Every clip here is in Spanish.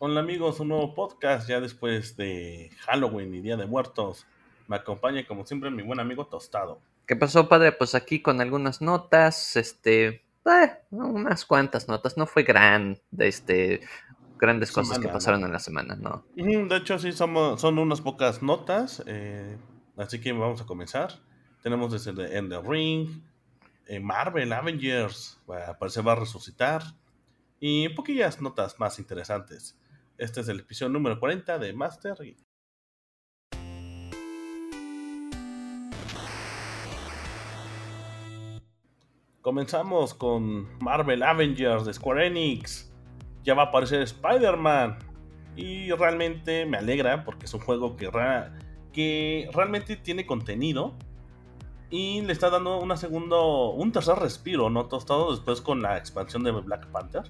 Hola amigos, un nuevo podcast ya después de Halloween y Día de Muertos. Me acompaña como siempre mi buen amigo Tostado. ¿Qué pasó, padre? Pues aquí con algunas notas, este, eh, unas cuantas notas. No fue gran, este, grandes cosas que ¿no? pasaron en la semana, ¿no? De hecho, sí, somos, son unas pocas notas, eh, así que vamos a comenzar. Tenemos desde The End of Ring, eh, Marvel, Avengers, parece va a resucitar, y poquillas notas más interesantes. Este es el episodio número 40 de Master. Comenzamos con Marvel Avengers de Square Enix. Ya va a aparecer Spider-Man. Y realmente me alegra porque es un juego que realmente tiene contenido. Y le está dando una segundo, un tercer respiro, ¿no? Tostado después con la expansión de Black Panther.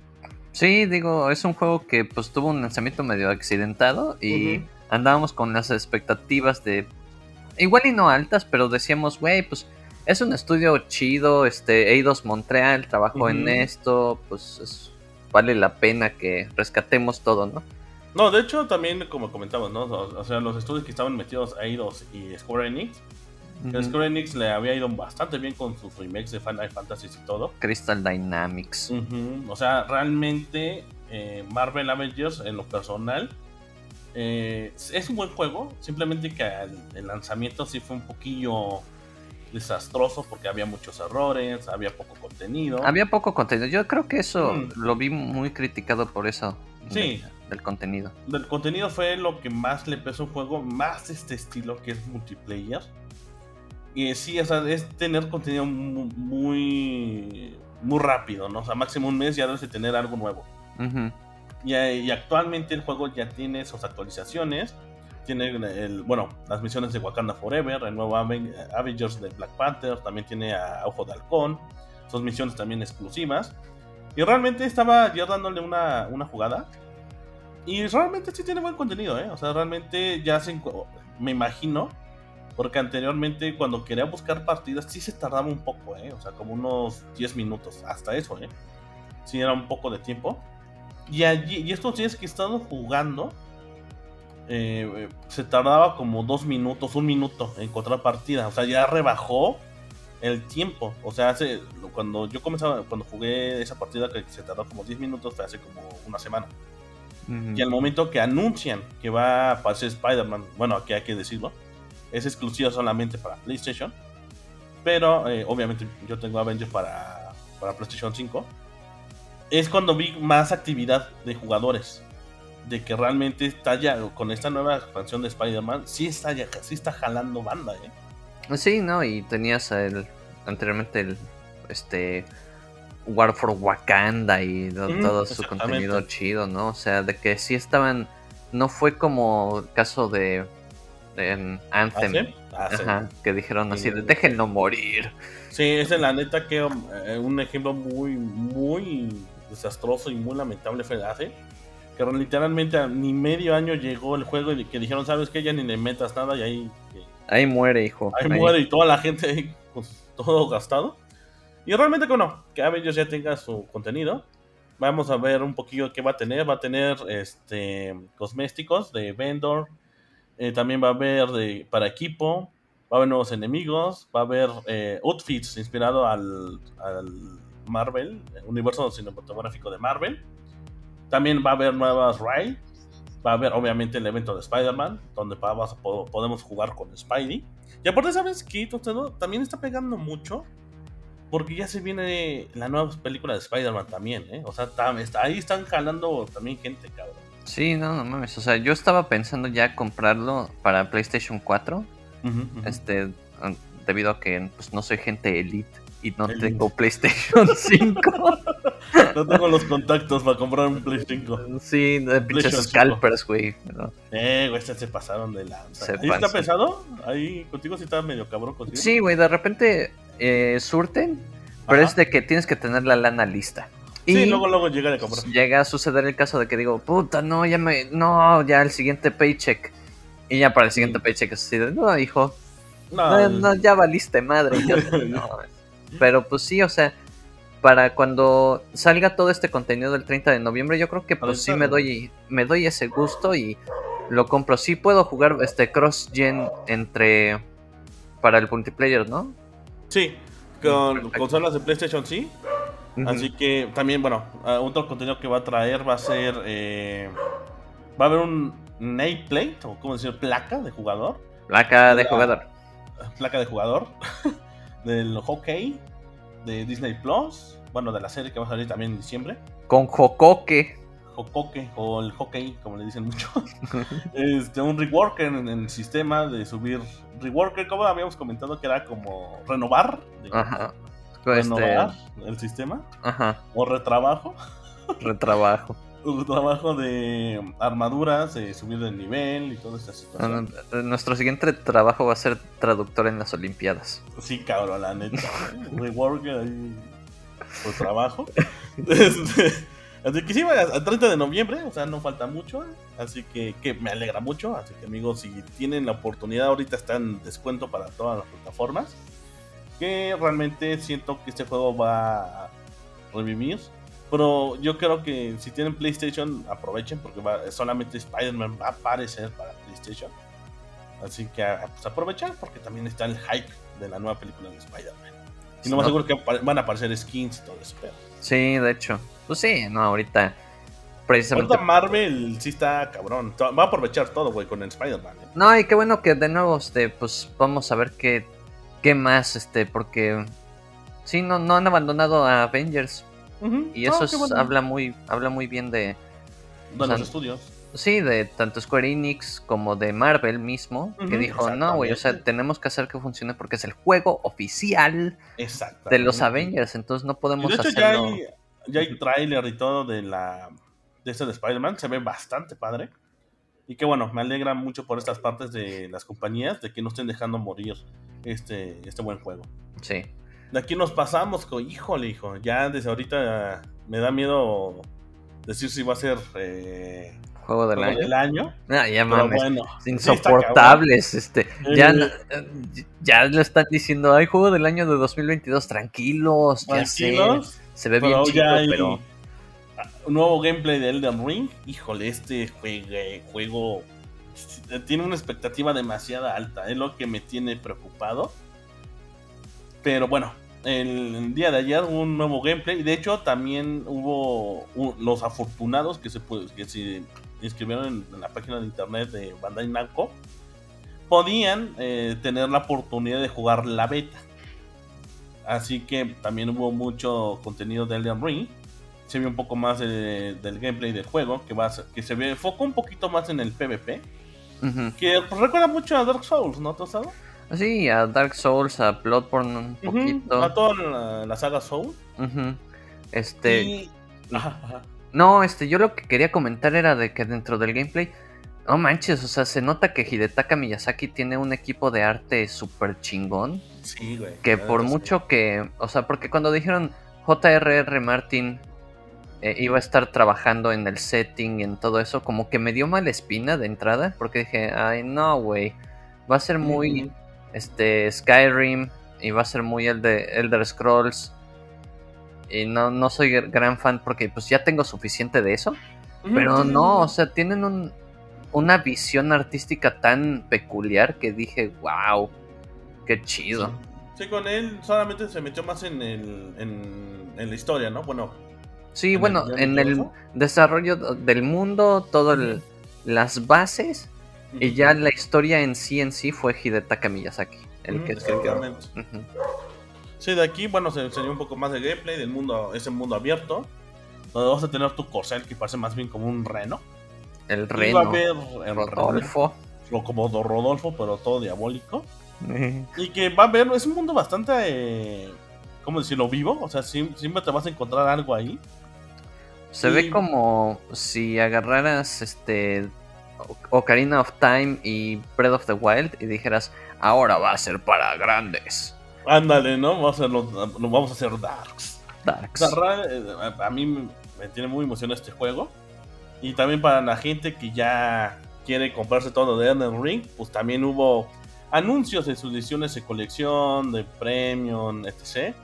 Sí, digo, es un juego que pues tuvo un lanzamiento medio accidentado y andábamos con las expectativas de igual y no altas, pero decíamos, güey, pues es un estudio chido, este Eidos Montreal trabajó en esto, pues es- vale la pena que rescatemos todo, ¿no? No, de hecho, también como comentamos, ¿no? O, sea, los estudios que estaban metidos a Eidos y Square Enix. Que Ujú. Square Enix le había ido bastante bien con sus remakes de Final Fantasy y todo. Crystal Dynamics. O sea, realmente eh, Marvel Avengers en lo personal eh, es un buen juego, simplemente que el, el lanzamiento sí fue un poquillo desastroso porque había muchos errores, había poco contenido. Había poco contenido. Yo creo que eso Mm. lo vi muy criticado por eso. Sí. de- del contenido. Del contenido fue lo que más le pesó un juego, más este estilo que es multiplayer. Y sí, o sea, es tener contenido mu- muy, muy rápido, ¿no? O sea, máximo un mes ya debes de tener algo nuevo. Y, eh, y actualmente el juego ya tiene sus actualizaciones. Tiene el, bueno, las misiones de Wakanda Forever, el nuevo Aven- Avengers de Black Panther, también tiene a Ojo de Halcón, sus misiones también exclusivas. Y realmente estaba yo dándole una, una jugada. Y realmente sí tiene buen contenido, ¿eh? O sea, realmente ya se, me imagino, porque anteriormente cuando quería buscar partidas sí se tardaba un poco, ¿eh? O sea, como unos 10 minutos, hasta eso, ¿eh? Sí era un poco de tiempo. Y, allí, y estos días que he estado jugando, eh, eh, se tardaba como dos minutos, un minuto en encontrar partida. O sea, ya rebajó el tiempo. O sea, hace, cuando yo comenzaba, cuando jugué esa partida que se tardó como 10 minutos, fue hace como una semana. Y al momento que anuncian que va a aparecer Spider-Man, bueno, aquí hay que decirlo, es exclusiva solamente para PlayStation. Pero eh, obviamente yo tengo Avengers para, para PlayStation 5. Es cuando vi más actividad de jugadores. De que realmente está ya, con esta nueva expansión de Spider-Man, sí está, ya, sí está jalando banda, ¿eh? Sí, ¿no? Y tenías el, anteriormente el este War for Wakanda y todo su contenido chido, ¿no? O sea, de que sí estaban. No fue como caso de en Anthem. ¿Hace? Hace. Ajá, que dijeron así de déjenlo morir. Sí, es la neta que um, eh, un ejemplo muy, muy desastroso y muy lamentable fue el ACE. Que literalmente a ni medio año llegó el juego y que dijeron, ¿sabes qué? Ya ni le metas nada y ahí, eh, Ahí muere, hijo. ahí muere y toda la gente ahí con todo gastado. Y realmente que no, que Avengers ya tenga su contenido. Vamos a ver un poquillo qué va a tener. Va a tener este cosméticos de vendor. Eh, también va a haber para equipo. Va a haber nuevos enemigos. Va a haber eh, outfits inspirado al, al Marvel, el universo cinematográfico de Marvel. También va a haber nuevas raids. Va a haber obviamente el evento de Spider-Man, donde podemos jugar con Spidey. Y aparte, ¿sabes qué? También está pegando mucho. Porque ya se viene la nueva película de Spider-Man también, ¿eh? O sea, ahí están jalando también gente, cabrón. Sí, no, no mames. O sea, yo estaba pensando ya comprarlo para PlayStation 4. Ujú, ujú. Este, debido a que pues, no soy gente elite y no Elite. tengo PlayStation 5. No tengo los contactos para comprar un Play 5. sí, de pinches PlayStation scalpers, güey. ¿no? Eh, güey, se, pasaron de lanza. Se ¿Ahí está pesado? Ahí contigo sí está medio cabrón contigo. Sí, güey, de repente eh, surten, pero es de que tienes que tener la lana lista. Y luego, luego llega de comprar. llega a suceder el caso de que digo, puta, no, ya me, no, ya el siguiente paycheck. Y ya para el siguiente Sí. paycheck es así de, no, hijo, No, no, no, ya valiste madre. Yo, no. Pero pues sí, o sea, para cuando salga todo este contenido del 30 de noviembre, yo creo que pues sí me doy, me doy ese gusto y lo compro. Sí puedo jugar este cross-gen entre... para el multiplayer, ¿no? Sí, con consolas de PlayStation sí. Así que también, bueno, ah, otro contenido que va a traer va a ser... Eh, va a haber un nameplate, o como decir, placa de jugador. Placa de jugador. Placa de jugador del hockey de Disney Plus. Bueno, de la serie que va a salir también en diciembre. Con Jocoque. Jocoque, o el hockey, como le dicen mucho. este, un reworker en, el sistema de subir. Reworker, como habíamos comentado, que era como renovar. Ajá. Renovar este, el sistema. Ajá. O retrabajo. Retrabajo. trabajo de armaduras, de subir de nivel y toda esta situación. Nuestro siguiente trabajo va a ser traductor en las Olimpiadas. Sí, cabrón, la neta. Reworker ahí por trabajo. Este, así que sí, a 30 de noviembre, o sea, no falta mucho. Así que, que me alegra mucho. Así que amigos, si tienen la oportunidad, ahorita está en descuento para todas las plataformas. Que realmente siento que este juego va a revivir pero yo creo que si tienen PlayStation, aprovechen porque solamente Spider-Man va a aparecer para PlayStation. Así que pues aprovechar porque también está el hype de la nueva película de Spider-Man. Y no más seguro que van a aparecer skins y todo eso. Sí, de hecho. Pues sí, no, ahorita. Precisamente. Ahorita Marvel sí está cabrón. Va a aprovechar todo, güey, con el Spider-Man. ¿eh? No, y qué bueno que de nuevo, este, pues vamos a ver qué, qué más, este, porque. Sí, no, no han abandonado a Avengers. Y eso habla muy habla muy bien de, los estudios. Sí, de tanto Square Enix como de Marvel mismo, que dijo, no, güey, o sea, tenemos que hacer que funcione porque es el juego oficial de los Avengers, entonces no podemos de hecho, Ya hay, ya hay trailer y todo de la de este de Spider-Man, se ve bastante padre. Y que bueno, me alegra mucho por estas partes de las compañías de que no estén dejando morir este, este buen juego. Sí. De aquí nos pasamos, con, híjole, hijo. Ya desde ahorita me da miedo decir si va a ser eh, juego del año. Del año. Ah, ya mames. insoportables. este, ya, ya lo están diciendo, hay juego del año de 2022. Tranquilos, ya sé. Se ve bien chido, pero. Nuevo gameplay de Elden Ring. Híjole, este juego tiene una expectativa demasiado alta. Es lo que me tiene preocupado. Pero bueno, el día de ayer hubo un nuevo gameplay. De hecho, también hubo los afortunados que se, que se inscribieron en, la página de internet de Bandai Namco. Podían eh, tener la oportunidad de jugar la beta. Así que también hubo mucho contenido de Elden Ring. Se vio un poco más del gameplay del juego. Que, va que se ve, foco un poquito más en el PvP. Que recuerda mucho a Dark Souls, ¿no, Tosado? Sí, a Dark Souls, a Bloodborne un poquito. A toda la, saga Soul. Este. No, este, yo lo que quería comentar era de que dentro del gameplay. No manches, o sea, se nota que Hidetaka Miyazaki tiene un equipo de arte súper chingón. Sí, güey. Que por mucho que. O sea, porque cuando dijeron J.R.R. Martin eh, iba a estar trabajando en el setting y en todo eso, como que me dio mala espina de entrada. Porque dije, ay, no, güey. Va a ser muy este Skyrim y va a ser muy el de Elder Scrolls. Y no, no soy gran fan porque pues ya tengo suficiente de eso. pero no, o sea, tienen un, una visión artística tan peculiar que dije, wow, qué chido. Sí. con él solamente se metió más en, el, en, la historia, ¿no? Bueno. Sí, bueno, en el desarrollo del mundo, todas las bases y ya la historia en sí en sí fue Hidetaka Miyazaki, el que escribió. Sí, de aquí, bueno, se enseñó un poco más de gameplay del mundo, ese mundo abierto. Donde vas a tener tu corcel que parece más bien como un reno. El reno. el Rodolfo. o como Rodolfo, pero todo diabólico. y que va a haber, es un mundo bastante, eh, ¿cómo decirlo? Vivo. O sea, siempre te vas a encontrar algo ahí. Se ve como si agarraras este Ocarina of Time y Breath of the Wild y dijeras, ahora va a ser para grandes. Ándale, ¿no? Vamos a, hacer vamos a hacer Darks. Darks. Eh, a, mí me tiene muy emocionado este juego. Y también para la gente que ya quiere comprarse todo de Elden Ring, pues también hubo anuncios de sus ediciones de colección, de premium, etc.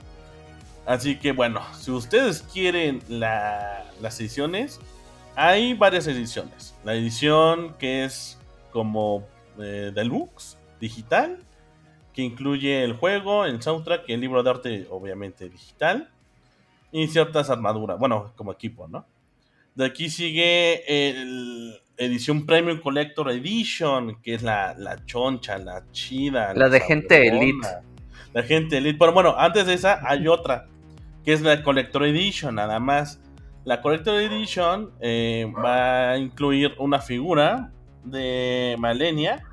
Así que bueno, si ustedes quieren las ediciones, hay varias ediciones. La edición que es como eh, deluxe, digital, que incluye el juego, el soundtrack y el libro de arte, obviamente digital, y ciertas armaduras, bueno, como equipo, ¿no? De aquí sigue el edición Premium Collector Edition, que es la, choncha, la chida. La, de gente elite. La gente elite. Pero bueno, antes de esa hay otra, que es la Collector Edition, nada más. La Collector Edition eh, va a incluir una figura de Malenia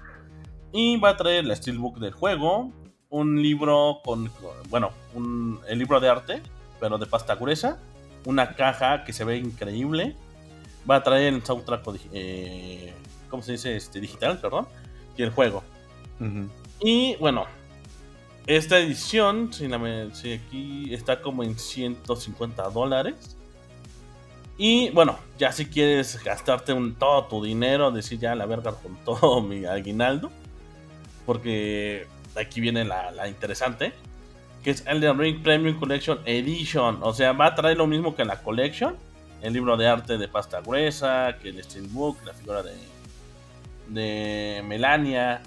y va a traer la Steelbook del juego, un libro con, bueno, un, el libro de arte, pero de pasta gruesa, una caja que se ve increíble, va a traer el soundtrack, eh, ¿cómo se dice? Este, digital, perdón, y el juego. Y bueno, esta edición, si, si, aquí está como en 150 dólares. Y bueno, ya si quieres gastarte un, todo tu dinero, decir ya la verga con todo mi aguinaldo, porque aquí viene la, interesante, que es Elden Ring Premium Collection Edition. O sea, va a traer lo mismo que la Collection, el libro de arte de pasta gruesa, que el Steelbook, la figura de, de Melania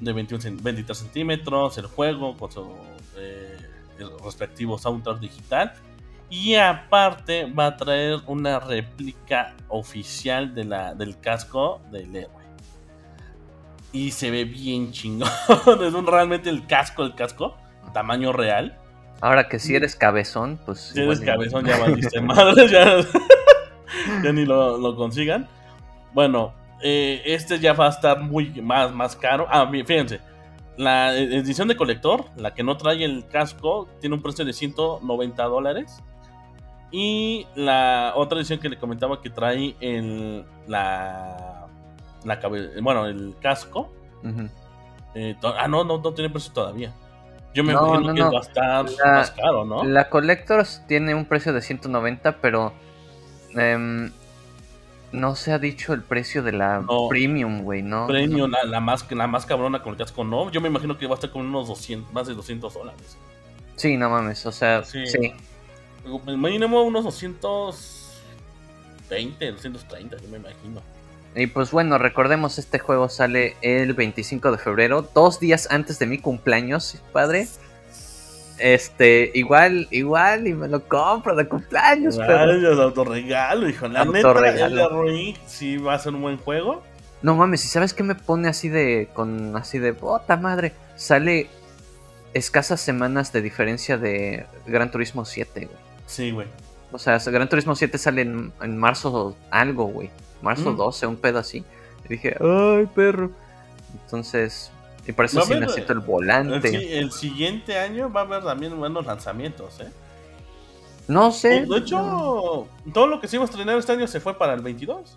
de 21, 23 centímetros, el juego con su eh, respectivo soundtrack digital. Y aparte va a traer una réplica oficial de la, del casco del héroe y se ve bien chingón. es un, realmente el casco, el casco, tamaño real. Ahora que si eres cabezón, pues. Si eres cabezón, ya valiste madre, ya, ya ni lo, consigan. Bueno, eh, este ya va a estar muy más, más caro. Ah, fíjense, la edición de colector, la que no trae el casco, tiene un precio de 190 dólares. Y la otra edición que le comentaba que trae el, la la bueno, el casco. Eh, ah, no, no, no tiene precio todavía. Yo me imagino que va a estar más caro, ¿no? La Collectors tiene un precio de 190, pero em, no se ha dicho el precio de la Premium, güey, ¿no? Premium, la, más, la más cabrona con el casco, no. Yo me imagino que va a estar con unos 200, más de 200 dólares. Sí, no mames, o sea, sí. sí. Mínimo unos 220, 230, yo me imagino. Y pues bueno, recordemos, este juego sale el 25 de febrero, dos días antes de mi cumpleaños, padre. Este, igual, igual, y me lo compro de cumpleaños. Pero... Es autorregalo, hijo. La autorregalo. neta, sí va a ser un buen juego. No mames, ¿y sabes qué me pone así de, con, así de, bota madre? Sale escasas semanas de diferencia de Gran Turismo 7, güey. Sí, güey. O sea, Gran Turismo 7 sale en, en marzo algo, güey marzo 12, un pedo así. Y dije, ay, perro. Entonces, y por eso sí necesito el volante. Sí, el siguiente año va a haber también buenos lanzamientos, ¿eh? No sé. De hecho, todo lo que se iba a estrenar este año se fue para el 22.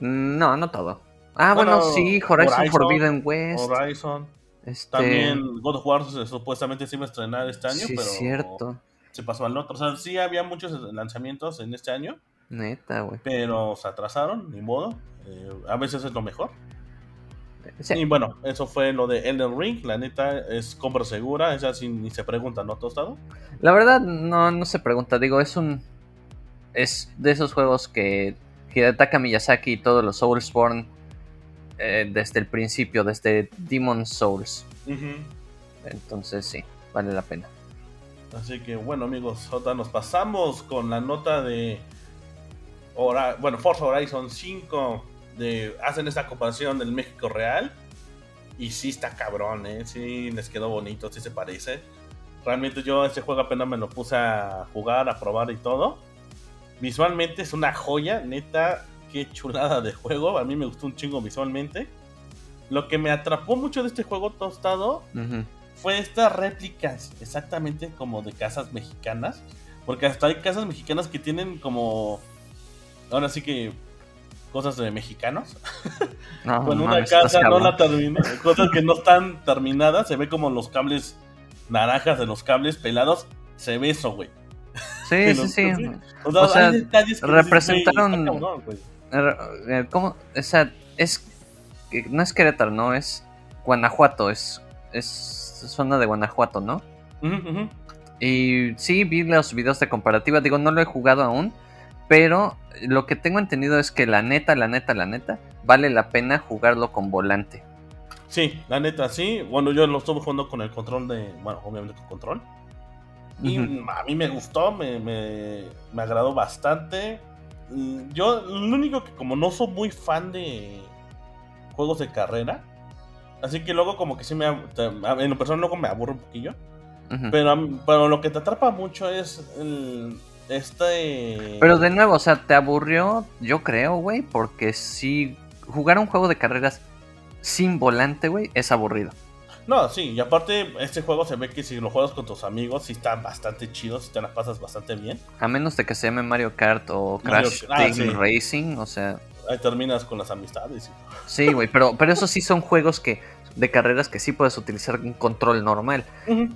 No, no todo. Ah, bueno, sí, Horizon, Forbidden West. Horizon. Este... También God of War supuestamente se iba a estrenar este año, sí, pero cierto. se pasó al otro. O sea, sí había muchos lanzamientos en este año, Neta, güey. Pero se atrasaron, ni modo. Eh, a veces es lo mejor. Y bueno, eso fue lo de Elden Ring. La neta es compra segura. Esa sí ni se pregunta, ¿no, Tostado? La verdad, no, no se pregunta. Digo, es un. Es de esos juegos que, que ataca Miyazaki y todos los Soulsborne eh, desde el principio, desde Demon Souls. Entonces, sí, vale la pena. Así que bueno, amigos, ahora nos pasamos con la nota de bueno, Forza Horizon 5 de, hacen esta comparación del México real. Y sí está cabrón, ¿eh? Sí les quedó bonito, sí se parece. Realmente yo ese juego apenas me lo puse a jugar, a probar y todo. Visualmente es una joya, neta, qué chulada de juego. A mí me gustó un chingo visualmente. Lo que me atrapó mucho de este juego tostado fue estas réplicas, exactamente como de casas mexicanas. Porque hasta hay casas mexicanas que tienen como ahora sí que cosas de mexicanos. No, Con una casa no la termina, cosas que no están terminadas, se ve como los cables naranjas de los cables pelados, se ve eso, güey. Sí, sí, sí. O sea, representaron eh, ¿Cómo? O sea, es no es Querétaro, no, es Guanajuato, es es zona de Guanajuato, ¿no? Y sí, vi los videos de comparativa, digo, no lo he jugado aún, pero lo que tengo entendido es que la neta, la neta, la neta, vale la pena jugarlo con volante. Sí, la neta, sí. Bueno, yo lo estuve jugando con el control de. Bueno, obviamente con control. Y a mí me gustó, me, me, me, agradó bastante. Yo, lo único que, como no soy muy fan de juegos de carrera, así que luego, como que sí me. En lo personal, luego me aburro un poquillo. pero, pero lo que te atrapa mucho es el, este... Pero de nuevo, o sea, te aburrió, yo creo, güey, porque si jugar un juego de carreras sin volante, güey, es aburrido. No, sí, y aparte este juego se ve que si lo juegas con tus amigos, sí está bastante chido, si te las pasas bastante bien. A menos de que se llame Mario Kart o Crash ah, Team Racing, o sea... Ahí terminas con las amistades. Sí, güey, pero, pero esos sí son juegos que de carreras que sí puedes utilizar un control normal.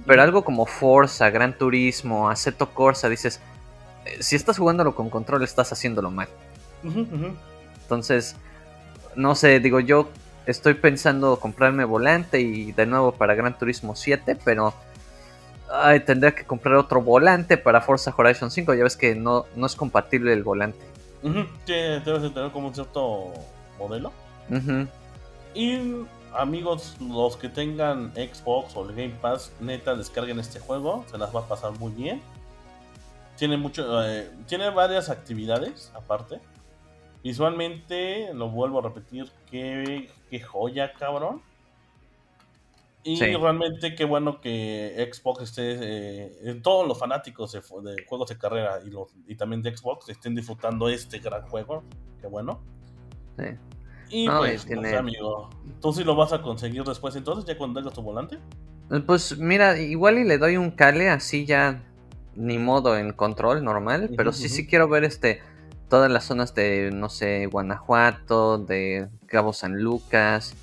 Pero algo como Forza, Gran Turismo, Aceto Corsa, dices, si estás jugándolo con control, estás haciéndolo mal. Entonces, no sé, digo, yo estoy pensando comprarme volante y de nuevo para Gran Turismo 7, pero ay, tendría que comprar otro volante para Forza Horizon 5. Ya ves que no, no es compatible el volante. Uh debes de tener como un cierto modelo. Y amigos, los que tengan Xbox o el Game Pass, neta, descarguen este juego, se las va a pasar muy bien. Tiene mucho, eh, tiene varias actividades aparte. Visualmente, lo vuelvo a repetir, qué, qué joya, cabrón. Y realmente qué bueno que Xbox esté, eh, todos los fanáticos de, juegos de carrera y, los, y también de Xbox estén disfrutando este gran juego. Qué bueno. Sí. Y pues, amigo, ¿tú sí lo vas a conseguir después entonces, ya cuando tengas tu volante? Pues mira, igual y le doy un cale así ya ni modo en control normal, pero sí, sí quiero ver este todas las zonas de, no sé, Guanajuato, de Cabo San Lucas,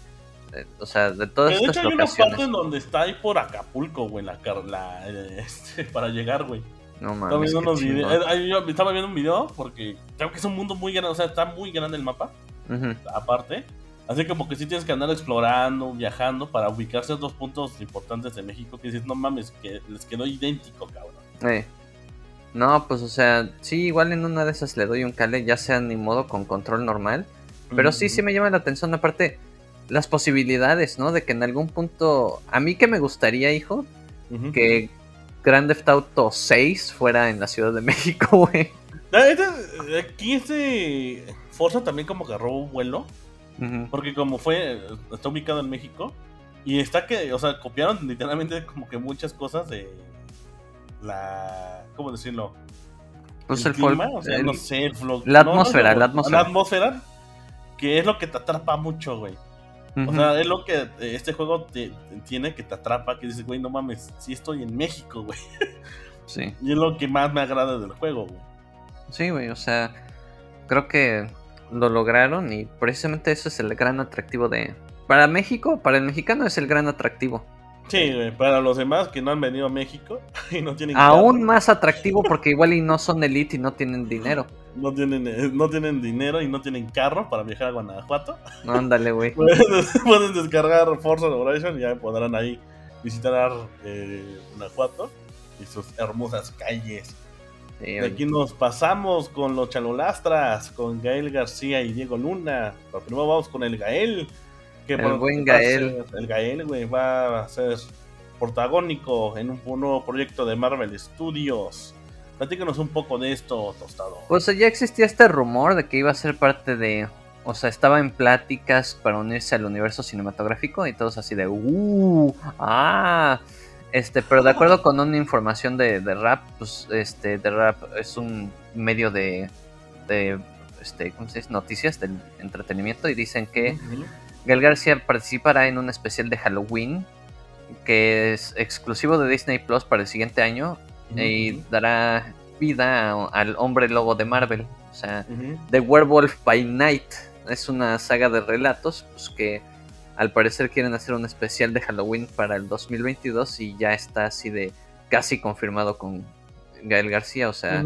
o sea, de todas estas de hecho, hay una parte en donde está ahí por Acapulco, güey, la, la este, para llegar, güey. No mames. Estaba viendo, eh, yo estaba viendo un video porque creo que es un mundo muy grande, o sea, está muy grande el mapa, aparte. Así como que sí tienes que andar explorando, viajando para ubicarse en dos puntos importantes de México que dices, no mames, que les quedó idéntico, cabrón. Eh. No, pues o sea, sí, igual en una de esas le doy un cale, ya sea ni modo con control normal. Pero sí, sí me llama la atención, aparte, las posibilidades, ¿no? De que en algún punto. A mí que me gustaría, hijo, que Grand Theft Auto 6 fuera en la Ciudad de México, güey. Aquí este Forza también como que robó un vuelo. Porque como fue, está ubicado en México. Y está que, o sea, copiaron literalmente como que muchas cosas de la. ¿Cómo decirlo? Pues el, clima, o sea, no sé, la atmósfera, la atmósfera. La atmósfera, que es lo que te atrapa mucho, güey. O sea, es lo que eh, este juego te, tiene que te atrapa, que dices, güey, no mames, sí estoy en México, güey. Sí. Y es lo que más me agrada del juego, güey. Sí, güey, o sea, creo que lo lograron y precisamente eso es el gran atractivo de... Para México, para el mexicano es el gran atractivo. Sí, para los demás que no han venido a México y no tienen Aún más atractivo porque igual y no son elite y no tienen dinero. No tienen, eh, no tienen dinero y no tienen carro para viajar a Guanajuato. ándale, güey. Pueden, descargar Forza Horizon y ya podrán ahí visitar eh, Guanajuato y sus hermosas calles. de aquí nos pasamos con los Chalolastras, con Gael García y Diego Luna. Pero primero vamos con el Gael el buen Gael. el Gael, güey, va a ser protagónico en un, nuevo proyecto de Marvel Studios. Platícanos un poco de esto, Tostado. Pues ya existía este rumor de que iba a ser parte de. O sea, estaba en pláticas para unirse al universo cinematográfico y todos así de. ¡Uh! ¡Ah! Este, pero de acuerdo con una información de, de Rap, pues este, de Rap es un medio de. de este, ¿cómo se dice? Noticias del entretenimiento y dicen que. Gal García participará en un especial de Halloween que es exclusivo de Disney Plus para el siguiente año y dará vida al hombre lobo de Marvel. O sea, The Werewolf by Night es una saga de relatos pues, que al parecer quieren hacer un especial de Halloween para el 2022 y ya está así de casi confirmado con Gael García. O sea,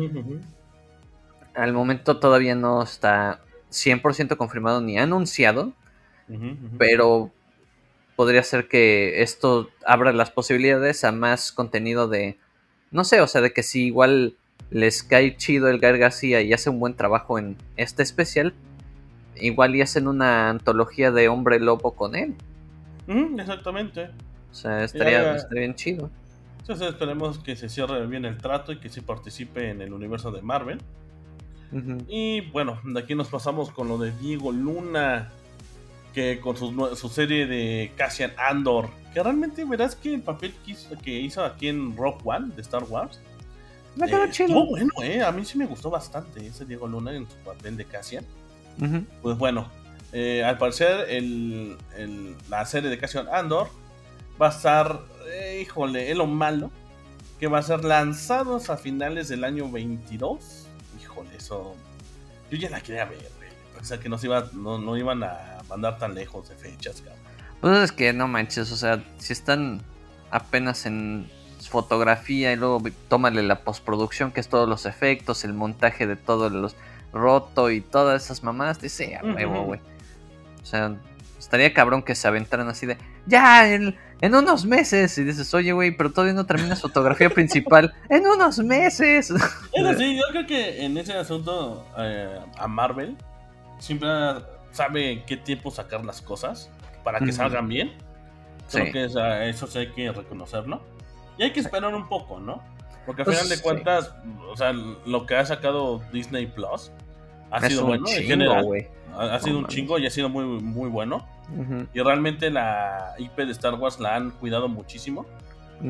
al momento todavía no está 100% confirmado ni anunciado pero podría ser que esto abra las posibilidades a más contenido de no sé, o sea, de que si igual les cae chido el Gael García y hace un buen trabajo en este especial, igual y hacen una antología de hombre lobo con él. Exactamente. O sea, estaría, Ya- estaría bien chido. Entonces esperemos que se cierre bien el trato y que sí participe en el universo de Marvel. Y bueno, de aquí nos pasamos con lo de Diego Luna, que con su, su serie de Cassian Andor, que realmente verás que el papel que hizo, que hizo aquí en Rock One de Star Wars, Me quedó eh, chido. estuvo bueno, eh. A mí sí me gustó bastante ese Diego Luna en su papel de Cassian. Pues bueno, eh, al parecer el, el- la serie de Cassian Andor va a estar, eh, híjole, es lo malo, que va a ser lanzados a finales del año 22. Híjole, eso... Yo ya la quería ver, güey. Pensé que no, se iba, no, no iban a mandar tan lejos de fechas, cabrón. Pues es que no manches, o sea, si están apenas en fotografía y luego tómale la postproducción, que es todos los efectos, el montaje de todos los roto y todas esas mamadas, dice, a huevo, güey. O sea, estaría cabrón que se aventaran así de, ya, en, en unos meses. Y dices, oye, güey, pero todavía no terminas fotografía principal. En unos meses. Eso sí, yo creo que en ese asunto eh, a Marvel siempre sabe en qué tiempo sacar las cosas para que Ujú. salgan bien. Sí. Creo que esa- eso sí hay que reconocerlo. Y hay que esperar un poco, ¿no? Porque al Pues, final de sí. cuentas, o sea, lo que ha sacado Disney Plus ha es sido bueno en chingo, general. güey. Ha, ha sido No un mames. chingo y ha sido muy, muy bueno. Ujú, Y realmente la IP de Star Wars la han cuidado muchísimo.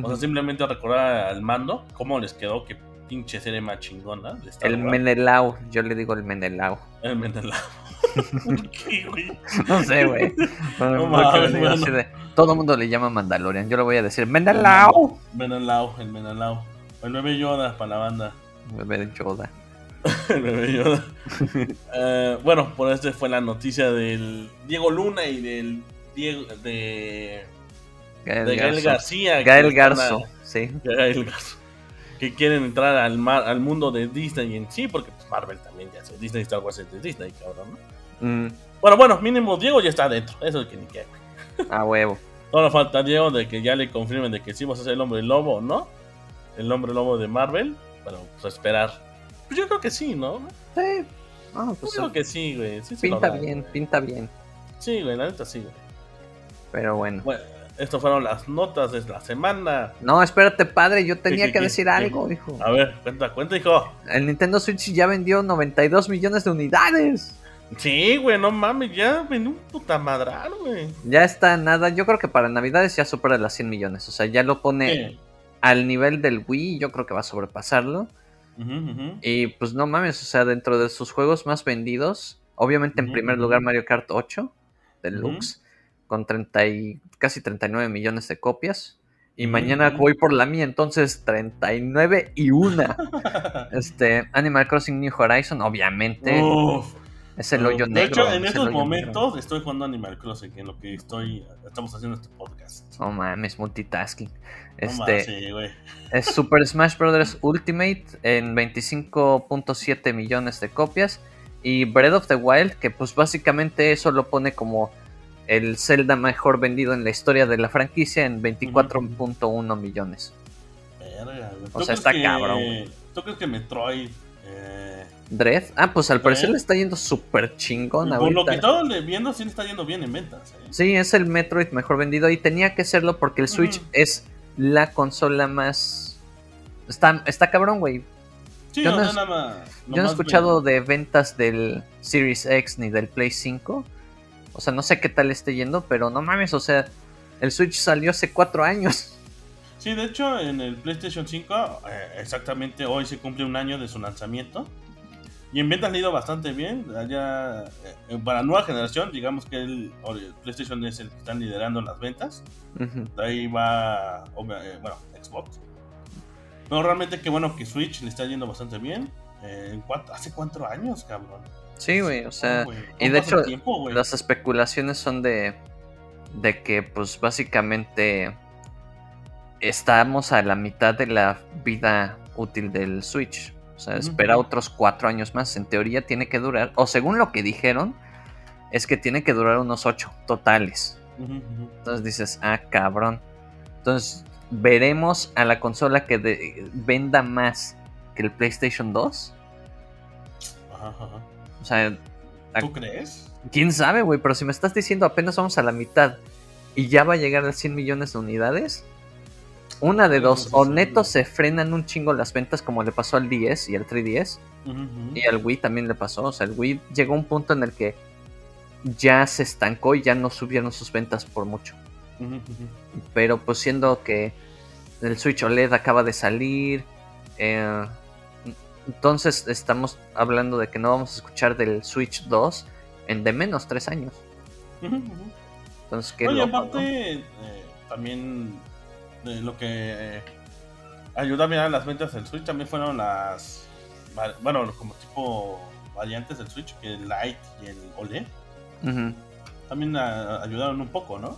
O sea, simplemente recordar al mando cómo les quedó, que pinche serie más chingona de Star El Wars. Menelao, yo le digo el Menelao. El Menelao. ¿Por qué, güey? No sé, güey. No mames, digo así de- todo el mundo le llama Mandalorian. Yo le voy a decir Menelao. Menelao, el Menelao. El bebé Yoda para la banda. Bebé de Yoda. El bebé Yoda. Eh, bueno, por este fue la noticia del Diego Luna y del Diego de, Gael, de Gael Garzo. García. Gael a- Garzo, sí. Gael Garzo. Que quieren entrar al, mar- al mundo de Disney en sí, porque pues, Marvel también ya sé. Disney Star Wars es de Disney, cabrón. ¿no? Mm, Bueno, bueno, mínimo Diego ya está adentro. Eso es que ni güey. a huevo. Solo falta Diego de que ya le confirmen de que sí vas a ser el hombre lobo, ¿no? El hombre lobo de Marvel. Pero pues esperar. Pues yo creo que sí, ¿no? Sí. Ah, Yo pues, creo que sí, güey. Sí pinta bien, pinta bien. Sí, güey, la neta sí, güey. Pero bueno. Bueno, estas fueron las notas de la semana. No, espérate, padre, yo tenía qué, que decir qué? algo, hijo. A ver, cuenta, cuenta, hijo. El Nintendo Switch ya vendió 92 millones de unidades. Sí, güey, no mames, ya vendió un puta madral, güey. Ya está nada. Yo creo que para Navidades ya supera las 100 millones. O sea, ya lo pone Sí. al nivel del Wii. Yo creo que va a sobrepasarlo. Y pues no mames, o sea, dentro de sus juegos más vendidos, obviamente en primer lugar Mario Kart 8 Deluxe, con 30 y, casi 39 millones de copias. Y mañana voy por la mía, entonces 39 y una. Este, Animal Crossing New Horizon, obviamente, Uf. Es el hoyo de negro. hecho, en es estos momentos negro. estoy jugando Animal Crossing, en lo que estoy, estamos haciendo este podcast. No mames, multitasking. Este, sí, güey. Es Super Smash Bros. Ultimate en 25.7 millones de copias. Y Breath of the Wild, que pues básicamente eso lo pone como el Zelda mejor vendido en la historia de la franquicia en 24.1 millones. Verga. O ¿Tú sea, está que- cabrón. ¿Tú crees que Metroid... Eh, Dread, ah, pues al parecer le está yendo súper chingón por lo que estaba viendo, sí le está yendo bien en ventas. ¿eh? Sí, es el Metroid mejor vendido y tenía que serlo porque el Switch es la consola más... Está, está cabrón, güey. Sí, Yo no nada más. Yo no he escuchado de ventas del Series X ni del Play 5. O sea, no sé qué tal esté yendo, pero no mames, o sea, el Switch salió hace cuatro años. Sí, de hecho, en el PlayStation 5, eh, exactamente hoy se cumple un año de su lanzamiento. Y en ventas ha ido bastante bien. Ya, eh, para nueva generación, digamos que el, PlayStation es el que están liderando las ventas. De ahí va, eh, bueno, Xbox. Pero realmente qué bueno que Switch le está yendo bastante bien. Eh, ¿en cuánto- ¿Hace cuatro años, cabrón? Sí, güey, o sea, y ¿cómo de hecho, tiempo, las especulaciones son de, de que, pues, básicamente estamos a la mitad de la vida útil del Switch. O sea, espera otros cuatro años más. En teoría tiene que durar, o según lo que dijeron, es que tiene que durar unos ocho totales. Entonces dices, ah, cabrón. Entonces, veremos a la consola que de- venda más que el PlayStation 2. Ajá, ajá. O sea, ¿Tú crees? quién sabe, güey, pero si me estás diciendo apenas vamos a la mitad y ya va a llegar a 100 millones de unidades, una de dos, o neto se frenan un chingo las ventas como le pasó al 10 y al 3DS, Ujú, ujú. y al Wii también le pasó, o sea, el Wii llegó a un punto en el que ya se estancó y ya no subieron sus ventas por mucho. Pero pues siendo que el Switch OLED acaba de salir, eh, entonces estamos hablando de que no vamos a escuchar del Switch 2 en de menos 3 años. Entonces, qué Oye, loco, ¿no? aparte, eh, también de lo que eh, ayuda a mirar las ventas del Switch también fueron las. Bueno, como tipo variantes del Switch, que el Lite y el OLED, también ayudaron un poco, ¿no?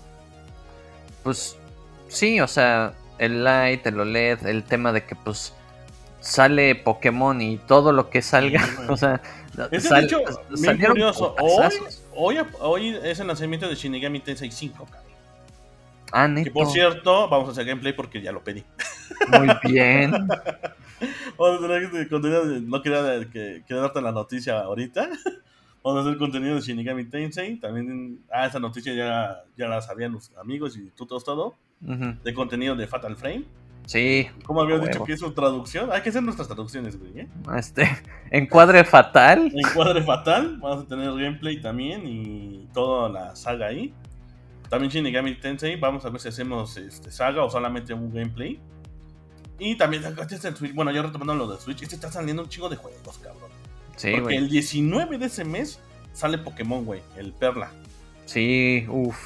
Pues sí, o sea, el Lite, el OLED, el tema de que pues sale Pokémon y todo lo que salga, Sí, o sea, Es sal- de hecho, salieron curioso. Hoy, hoy, hoy es el lanzamiento de Shinigami Tensei 5, cabrón. Ah, Que por cierto, vamos a hacer gameplay porque ya lo pedí. Muy bien. Vamos a este contenido. de- no quería, que, quería darte la noticia ahorita. Vamos a hacer contenido de Shinigami Tensei. También, ah, esa noticia ya, ya la sabían los amigos y tú todos todo. Ujú. De contenido de Fatal Frame. Sí, ¿Cómo habías dicho que es su traducción? Hay que hacer nuestras traducciones, güey. ¿eh? este, encuadre fatal. Encuadre Fatal. Vamos a tener gameplay también y toda la saga ahí. También Shinigami Tensei. Vamos a ver si hacemos este, saga o solamente un gameplay. Y también, este es el Switch. Bueno, ya retomando lo de Switch. Este está saliendo un chingo de juegos, cabrón. Sí, Porque el 19 de ese mes sale Pokémon, güey, el Perla. Sí, uff.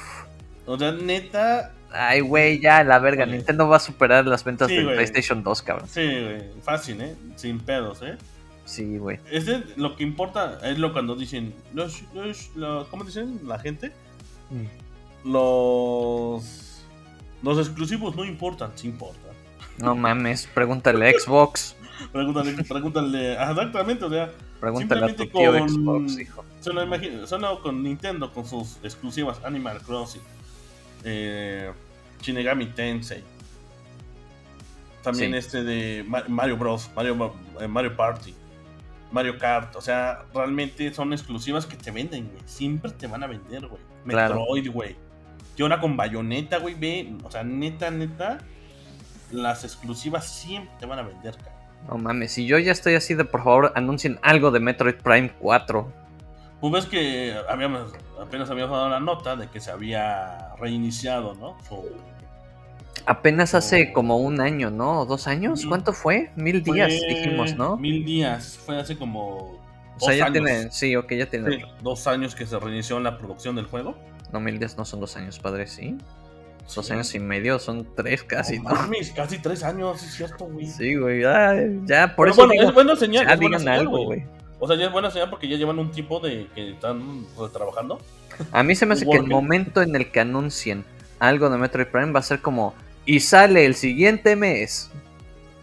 O sea, neta, Ay, güey, ya la verga. Oye. Nintendo va a superar las ventas Sí, del. PlayStation 2, cabrón. sí, güey, fácil, ¿eh? Sin pedos, ¿eh? Sí, güey. Es de- lo que importa es lo cuando dicen, los, los, los- ¿cómo dicen la gente? Los, los exclusivos no importan, sí importan. No mames, pregúntale a Xbox. Pregúntale, pregúntale, exactamente, o sea, Pregúntale a tu Simplemente tío con- Xbox, hijo. solo, solo con Nintendo, con sus exclusivas Animal Crossing, eh, Shinigami Tensei, también Sí. este de Ma- Mario Bros, Mario, eh, Mario Party, Mario Kart, o sea, realmente son exclusivas que te venden, güey, siempre te van a vender, güey. Metroid, güey. Y ahora con Bayonetta, güey, ve, o sea, neta, neta, las exclusivas siempre te van a vender, cabrón. No mames, si yo ya estoy así de por favor anuncien algo de Metroid Prime 4. Pues ves que habíamos, apenas habíamos dado la nota de que se había reiniciado, ¿no? Su- Apenas hace como un año, ¿no? ¿O ¿Dos años? ¿Cuánto fue? Mil días, fue dijimos, ¿no? Mil días, fue hace como O sea, ya años. tiene. Sí, ok, ya tiene. Sí, dos años que se reinició la producción del juego. No, mil días no son dos años, padre, ¿sí? Dos Sí. años y medio, son tres casi, No ¿no? mames, casi tres años, es cierto, güey. Sí, güey, ay, ya, por Pero eso bueno, digo, es buena señal. ya es buena digan señal, algo, güey. O sea, ya es buena señal porque ya llevan un tiempo de que están trabajando. A mí se me hace que el momento en el que anuncien algo de Metroid Prime va a ser como, y sale el siguiente mes.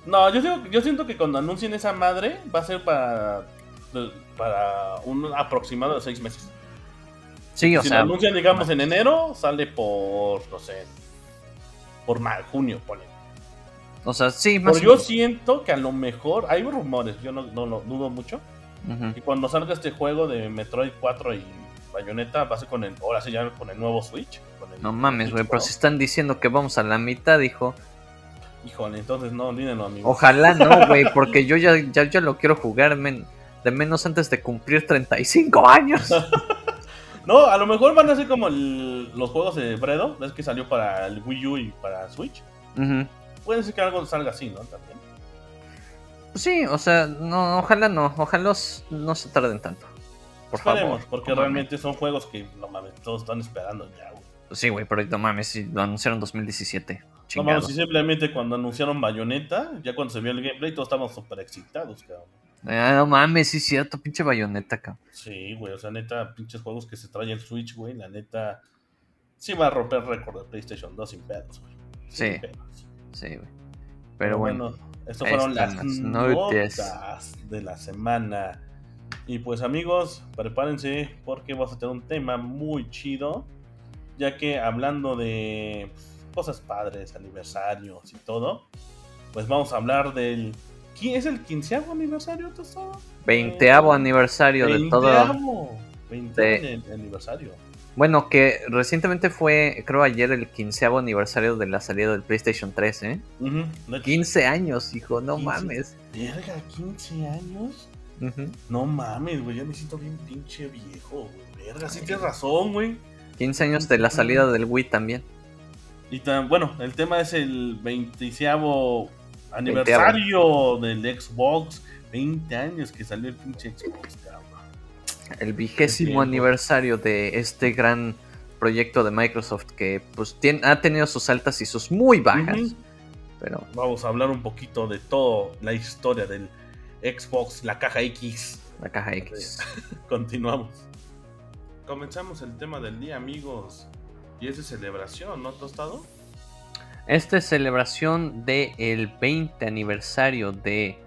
No, yo, digo- yo siento que cuando anuncien esa madre va a ser para, para un aproximado de seis meses. Sí, o si sea, lo anuncian, digamos, en enero, sale por, no sé, por junio, ponle. o sea, sí, más Pero yo siento que a lo mejor, hay rumores, yo no, no lo dudo mucho, que cuando salga este juego de Metroid 4 y Bayonetta, va a ser con el, ahora sí ya con el nuevo Switch. con el No mames, güey, pero si están diciendo que vamos a la mitad, dijo. Híjole, entonces no, olvídenlo, amigo. Ojalá no, güey, porque yo ya, ya, ya lo quiero jugar men, de menos antes de cumplir 35 años. No, a lo mejor van a ser como el- los juegos de Bredo, ves que salió para el Wii U y para Switch. Ujú. Puede ser que algo salga así, ¿no? También. Sí, o sea, no, ojalá no, ojalá no se tarden tanto. Por Esperemos, favor. porque realmente son juegos que, no mames, todos están esperando ya, güey. Sí, güey, pero no mames, si lo anunciaron en 2017. No mames, si simplemente cuando anunciaron Bayonetta, ya cuando se vio el gameplay, todos estábamos súper excitados, cabrón. Ah, no mames, sí es cierto, pinche bayoneta, cabrón. Sí, güey, o sea, neta, pinches juegos que se trae el Switch, güey, la neta, sí va a romper récord de PlayStation 2 sin pedos, güey. Sin Sí. pedos. Sí, güey. Pero bueno, estas ahí fueron las las notas. de la semana. Y pues amigos, prepárense porque vamos a tener un tema muy chido, ya que hablando de cosas padres, aniversarios y todo, pues vamos a hablar del... ¿Quién es el quinceavo aniversario, Tostado? Veinteavo aniversario de todo. Veinteavo aniversario. Bueno, que recientemente fue, creo ayer, el quinceavo aniversario de la salida del PlayStation 3, ¿eh? 15 años, hijo, no mames. Verga, 15 años. No mames, güey, ya me siento bien pinche viejo, güey. Verga, sí tienes razón, güey. 15 años de la salida del Wii también. Y tan, bueno, el tema es el 20 aniversario del Xbox. 20 años que salió el pinche Xbox, cabrón. El vigésimo aniversario de este gran proyecto de Microsoft que pues ha tenido sus altas y sus muy bajas. Pero vamos a hablar un poquito de toda la historia del Xbox, la caja X. La caja X. Continuamos. Comenzamos el tema del día, amigos. Y es de celebración, ¿no, Tostado? Esta es celebración del 20 aniversario de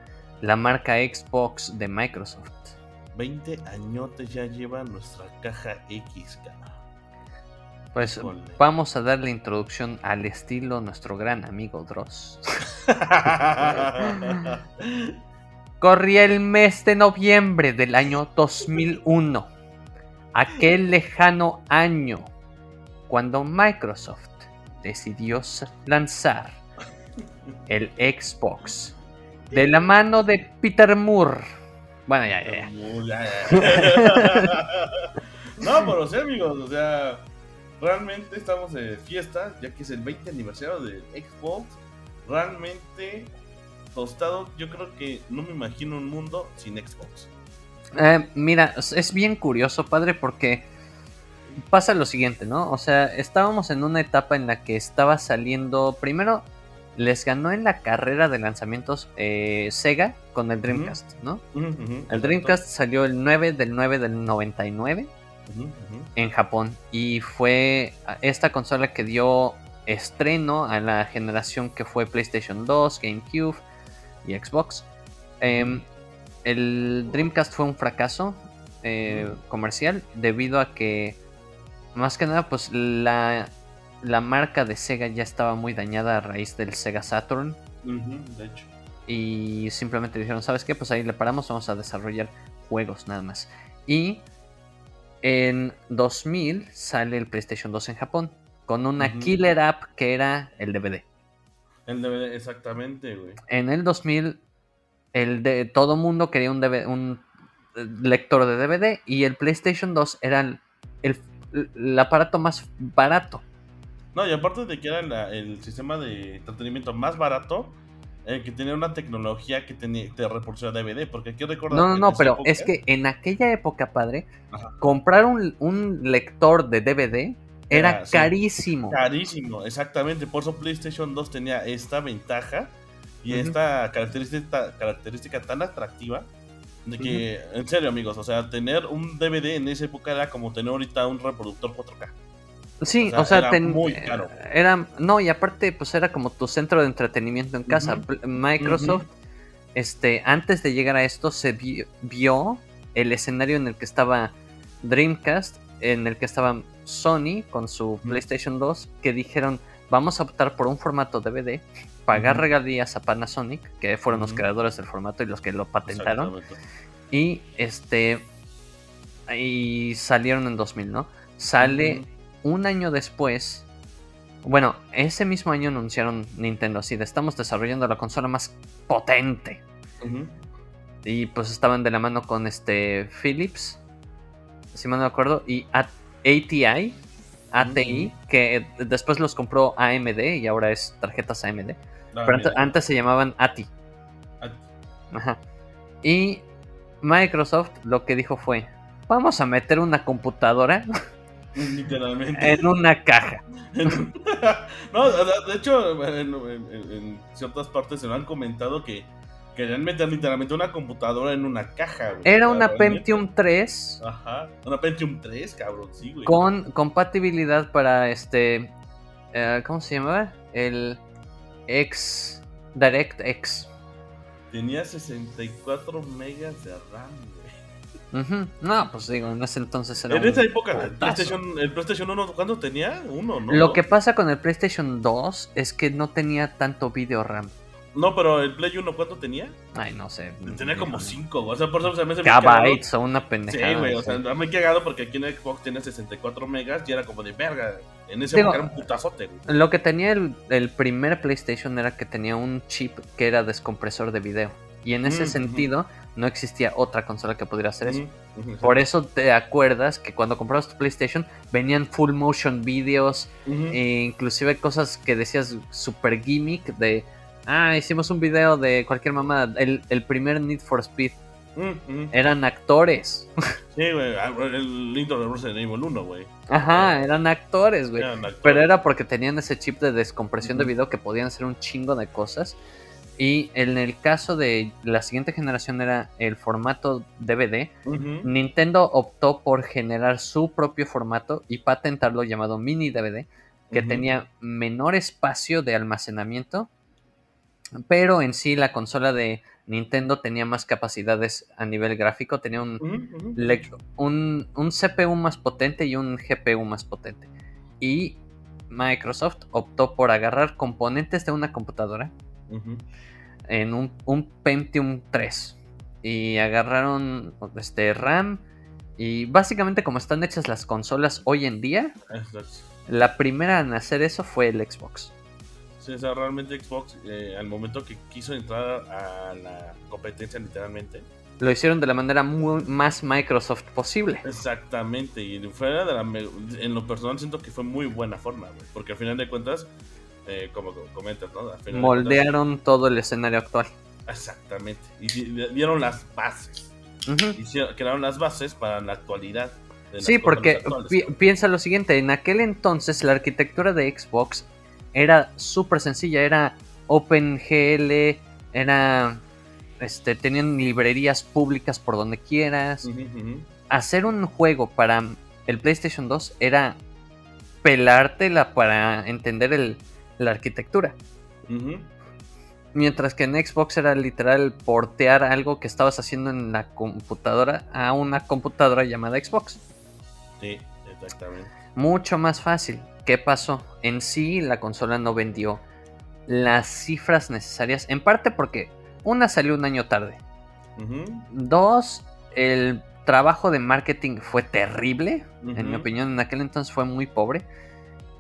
la marca Xbox de Microsoft. 20 añotes ya lleva nuestra caja X, Pues vamos a dar la introducción al estilo nuestro gran amigo Dross. Corría el mes de noviembre del año 2001, aquel lejano año cuando Microsoft decidió lanzar el Xbox de la mano de Peter Moore. Bueno, ya, ya. no, pero sí, amigos, o sea, realmente estamos de fiesta, ya que es el 20 aniversario del Xbox. Realmente tostado, yo creo que no me imagino un mundo sin Xbox. Eh, mira, es bien curioso, padre, porque pasa lo siguiente, ¿no? O sea, estábamos en una etapa en la que estaba saliendo. Primero, les ganó en la carrera de lanzamientos eh, Sega con el Dreamcast, ¿no? el Dreamcast salió el 9 del 9 del 99 en Japón y fue esta consola que dio estreno a la generación que fue PlayStation 2, GameCube y Xbox. Em, el Dreamcast fue un fracaso eh, comercial debido a que, más que nada, pues la, la, marca de Sega ya estaba muy dañada a raíz del Sega Saturn. de hecho. Y simplemente dijeron, ¿sabes qué? Pues ahí le paramos, vamos a desarrollar juegos nada más. Y en 2000 sale el PlayStation 2 en Japón con una killer app que era el DVD. El DVD, exactamente, güey. En el 2000, el de todo mundo quería un, un eh, lector de DVD y el PlayStation 2 era el, aparato más barato. No, y aparte de que era el sistema de entretenimiento más barato, eh, que tenía una tecnología que tenía, te reproducía DVD, porque aquí recordar... No, no, no, pero es que en aquella época, padre, comprar un, un, lector de DVD era, carísimo. carísimo, exactamente. Por eso PlayStation 2 tenía esta ventaja y esta característica, característica tan atractiva de que, en serio, amigos, o sea, tener un DVD en esa época era como tener ahorita un reproductor 4K. Sí, o sea, era muy caro. Era, no, y aparte, pues era como tu centro de entretenimiento en casa. Microsoft, este, antes de llegar a esto, se vio el escenario en el que estaba Dreamcast, en el que estaba Sony con su PlayStation 2 que dijeron vamos a optar por un formato DVD, pagar regalías a Panasonic, que fueron los creadores del formato y los que lo patentaron. Y este y salieron en 2000, ¿no? Sale un año después. Bueno, ese mismo año anunciaron Nintendo así de estamos desarrollando la consola más potente. Y pues estaban de la mano con este Philips, si mal no me acuerdo, y ATI, ATI, que después los compró AMD y ahora es tarjetas AMD. Pero antes, se llamaban ATI. Ajá. Y Microsoft lo que dijo fue, vamos a meter una computadora Literalmente. en una caja. no, de hecho, en, ciertas partes se lo han comentado que Querían meter literalmente una computadora en una caja, güey. Era una Pentium 3. Ajá. Una Pentium 3, cabrón, sí, güey. Con compatibilidad para este. Eh, ¿Cómo se llamaba? El X. Direct X. Tenía 64 megas de RAM, güey. No, pues digo, en ese entonces era En un esa época, el. PlayStation, el PlayStation 1, ¿cuánto tenía? Uno, ¿no? Lo que pasa con el PlayStation 2 es que no tenía tanto video RAM. No, pero el Play 1, ¿cuánto tenía? Ay, no sé. Tenía como 5, o sea, por eso se me hace. Gigabytes o una Sí, pendejada. güey, o sea, me he cagado porque aquí en Xbox tiene 64 megas y era como de verga. En ese Digo, era un putazote, güey. Lo que tenía el, el primer PlayStation era que tenía un chip que era descompresor de video. Y en ese Mm, sentido, no existía otra consola que pudiera hacer eso. Por eso te acuerdas que cuando comprabas tu PlayStation venían full motion videos, e inclusive cosas que decías super gimmick de, ah, hicimos un video de cualquier mamada. El, el primer Need for Speed Ujú, ujú. eran actores. Sí, güey, ah, el intro de Resident Evil 1, güey. Ajá, eran actores, güey. Pero era porque tenían ese chip de descompresión de video que podían hacer un chingo de cosas. Y en el caso de la siguiente generación era el formato DVD. Nintendo optó por generar su propio formato y patentarlo llamado mini DVD, que tenía menor espacio de almacenamiento, pero en sí la consola de Nintendo tenía más capacidades a nivel gráfico, tenía un, un, un CPU más potente y un GPU más potente. Y Microsoft optó por agarrar componentes de una computadora en un, un Pentium 3 y agarraron este RAM y básicamente como están hechas las consolas hoy en día, la primera en hacer eso fue el Xbox. Sí, o sea, realmente Xbox, eh, al momento que quiso entrar a la competencia, literalmente. Lo hicieron de la manera muy- más Microsoft posible. Exactamente, y fuera de la. En lo personal, siento que fue muy buena forma, güey. Porque al final de cuentas, eh, como comentas, ¿no? Al final de cuentas- Moldearon todo el escenario actual. exactamente. Y di- dieron las bases. Hicieron, crearon las bases para la actualidad. Sí, porque pi- piensa lo siguiente, en aquel entonces la arquitectura de Xbox era súper sencilla, era OpenGL, era este tenían librerías públicas por donde quieras. Hacer un juego para el PlayStation 2 era pelártela para entender el- la arquitectura. Mientras que en Xbox era literal portear algo que estabas haciendo en la computadora a una computadora llamada Xbox. Sí, exactamente. Mucho más fácil. ¿Qué pasó? En sí la consola no vendió las cifras necesarias, en parte porque una salió un año tarde. Dos, el trabajo de marketing fue terrible, en mi opinión en aquel entonces fue muy pobre.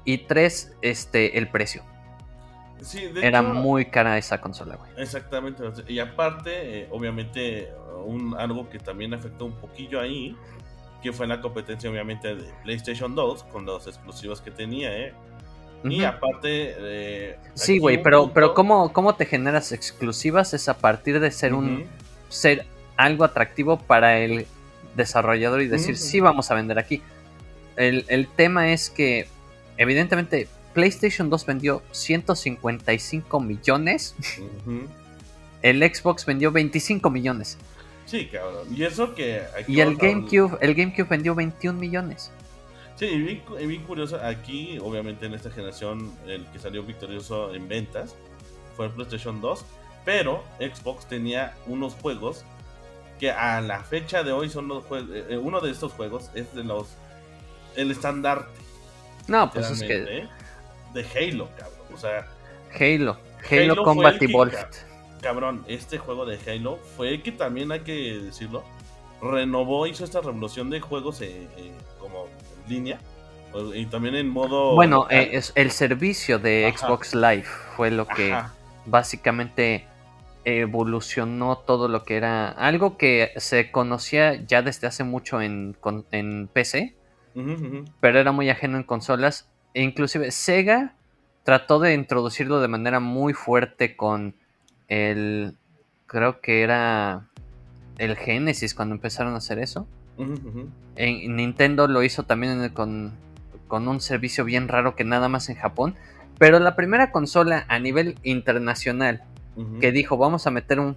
Y tres, este, el precio. Sí, de Era hecho, muy cara esa consola, güey. Exactamente. Y aparte, eh, obviamente, un, algo que también afectó un poquillo ahí, que fue la competencia, obviamente, de PlayStation 2 con los exclusivos que tenía, ¿eh? Y aparte. eh, Sí, güey, pero, punto- pero ¿cómo, ¿cómo te generas exclusivas? Es a partir de ser un ser algo atractivo para el desarrollador y decir, Ujú. sí, vamos a vender aquí. El, el tema es que, evidentemente, PlayStation 2 vendió 155 millones, el Xbox vendió 25 millones Sí, cabrón. Y eso que. aquí y el GameCube, el GameCube vendió 21 millones. Sí, y bien, cu- y bien curioso, aquí, obviamente, en esta generación, el que salió victorioso en ventas fue el PlayStation 2, pero Xbox tenía unos juegos que a la fecha de hoy son los juegos. eh, uno de estos juegos es de los. El estandarte, No, pues es que de Halo, cabrón. O sea, Halo, Halo, Halo Combat Evolved. Cabrón, este juego de Halo fue el que también hay que decirlo. Renovó, hizo esta revolución de juegos eh, eh, como en línea. Y también en modo. Bueno, eh, es el servicio de Ajá. Xbox Live fue lo que Ajá. básicamente evolucionó todo lo que era algo que se conocía ya desde hace mucho en, en PC, pero era muy ajeno en consolas. E inclusive Sega trató de introducirlo de manera muy fuerte con el, creo que era el Genesis cuando empezaron a hacer eso. En Nintendo lo hizo también el- con, con un servicio bien raro que nada más en Japón. Pero la primera consola a nivel internacional que dijo vamos a meter un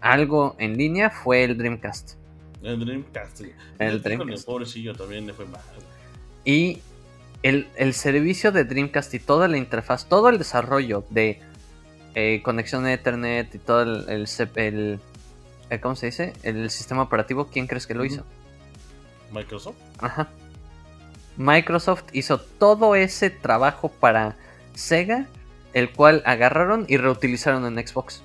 algo en línea fue el Dreamcast. El Dreamcast. sí. El Dreamcast. pobrecillo también le fue mal. Y el, el servicio de Dreamcast y toda la interfaz, todo el desarrollo de eh, conexión a Ethernet y todo el, el, C- el- eh, ¿cómo se dice? El sistema operativo, ¿quién crees que lo hizo? Microsoft. Ajá. Microsoft hizo todo ese trabajo para Sega, el cual agarraron y reutilizaron en Xbox.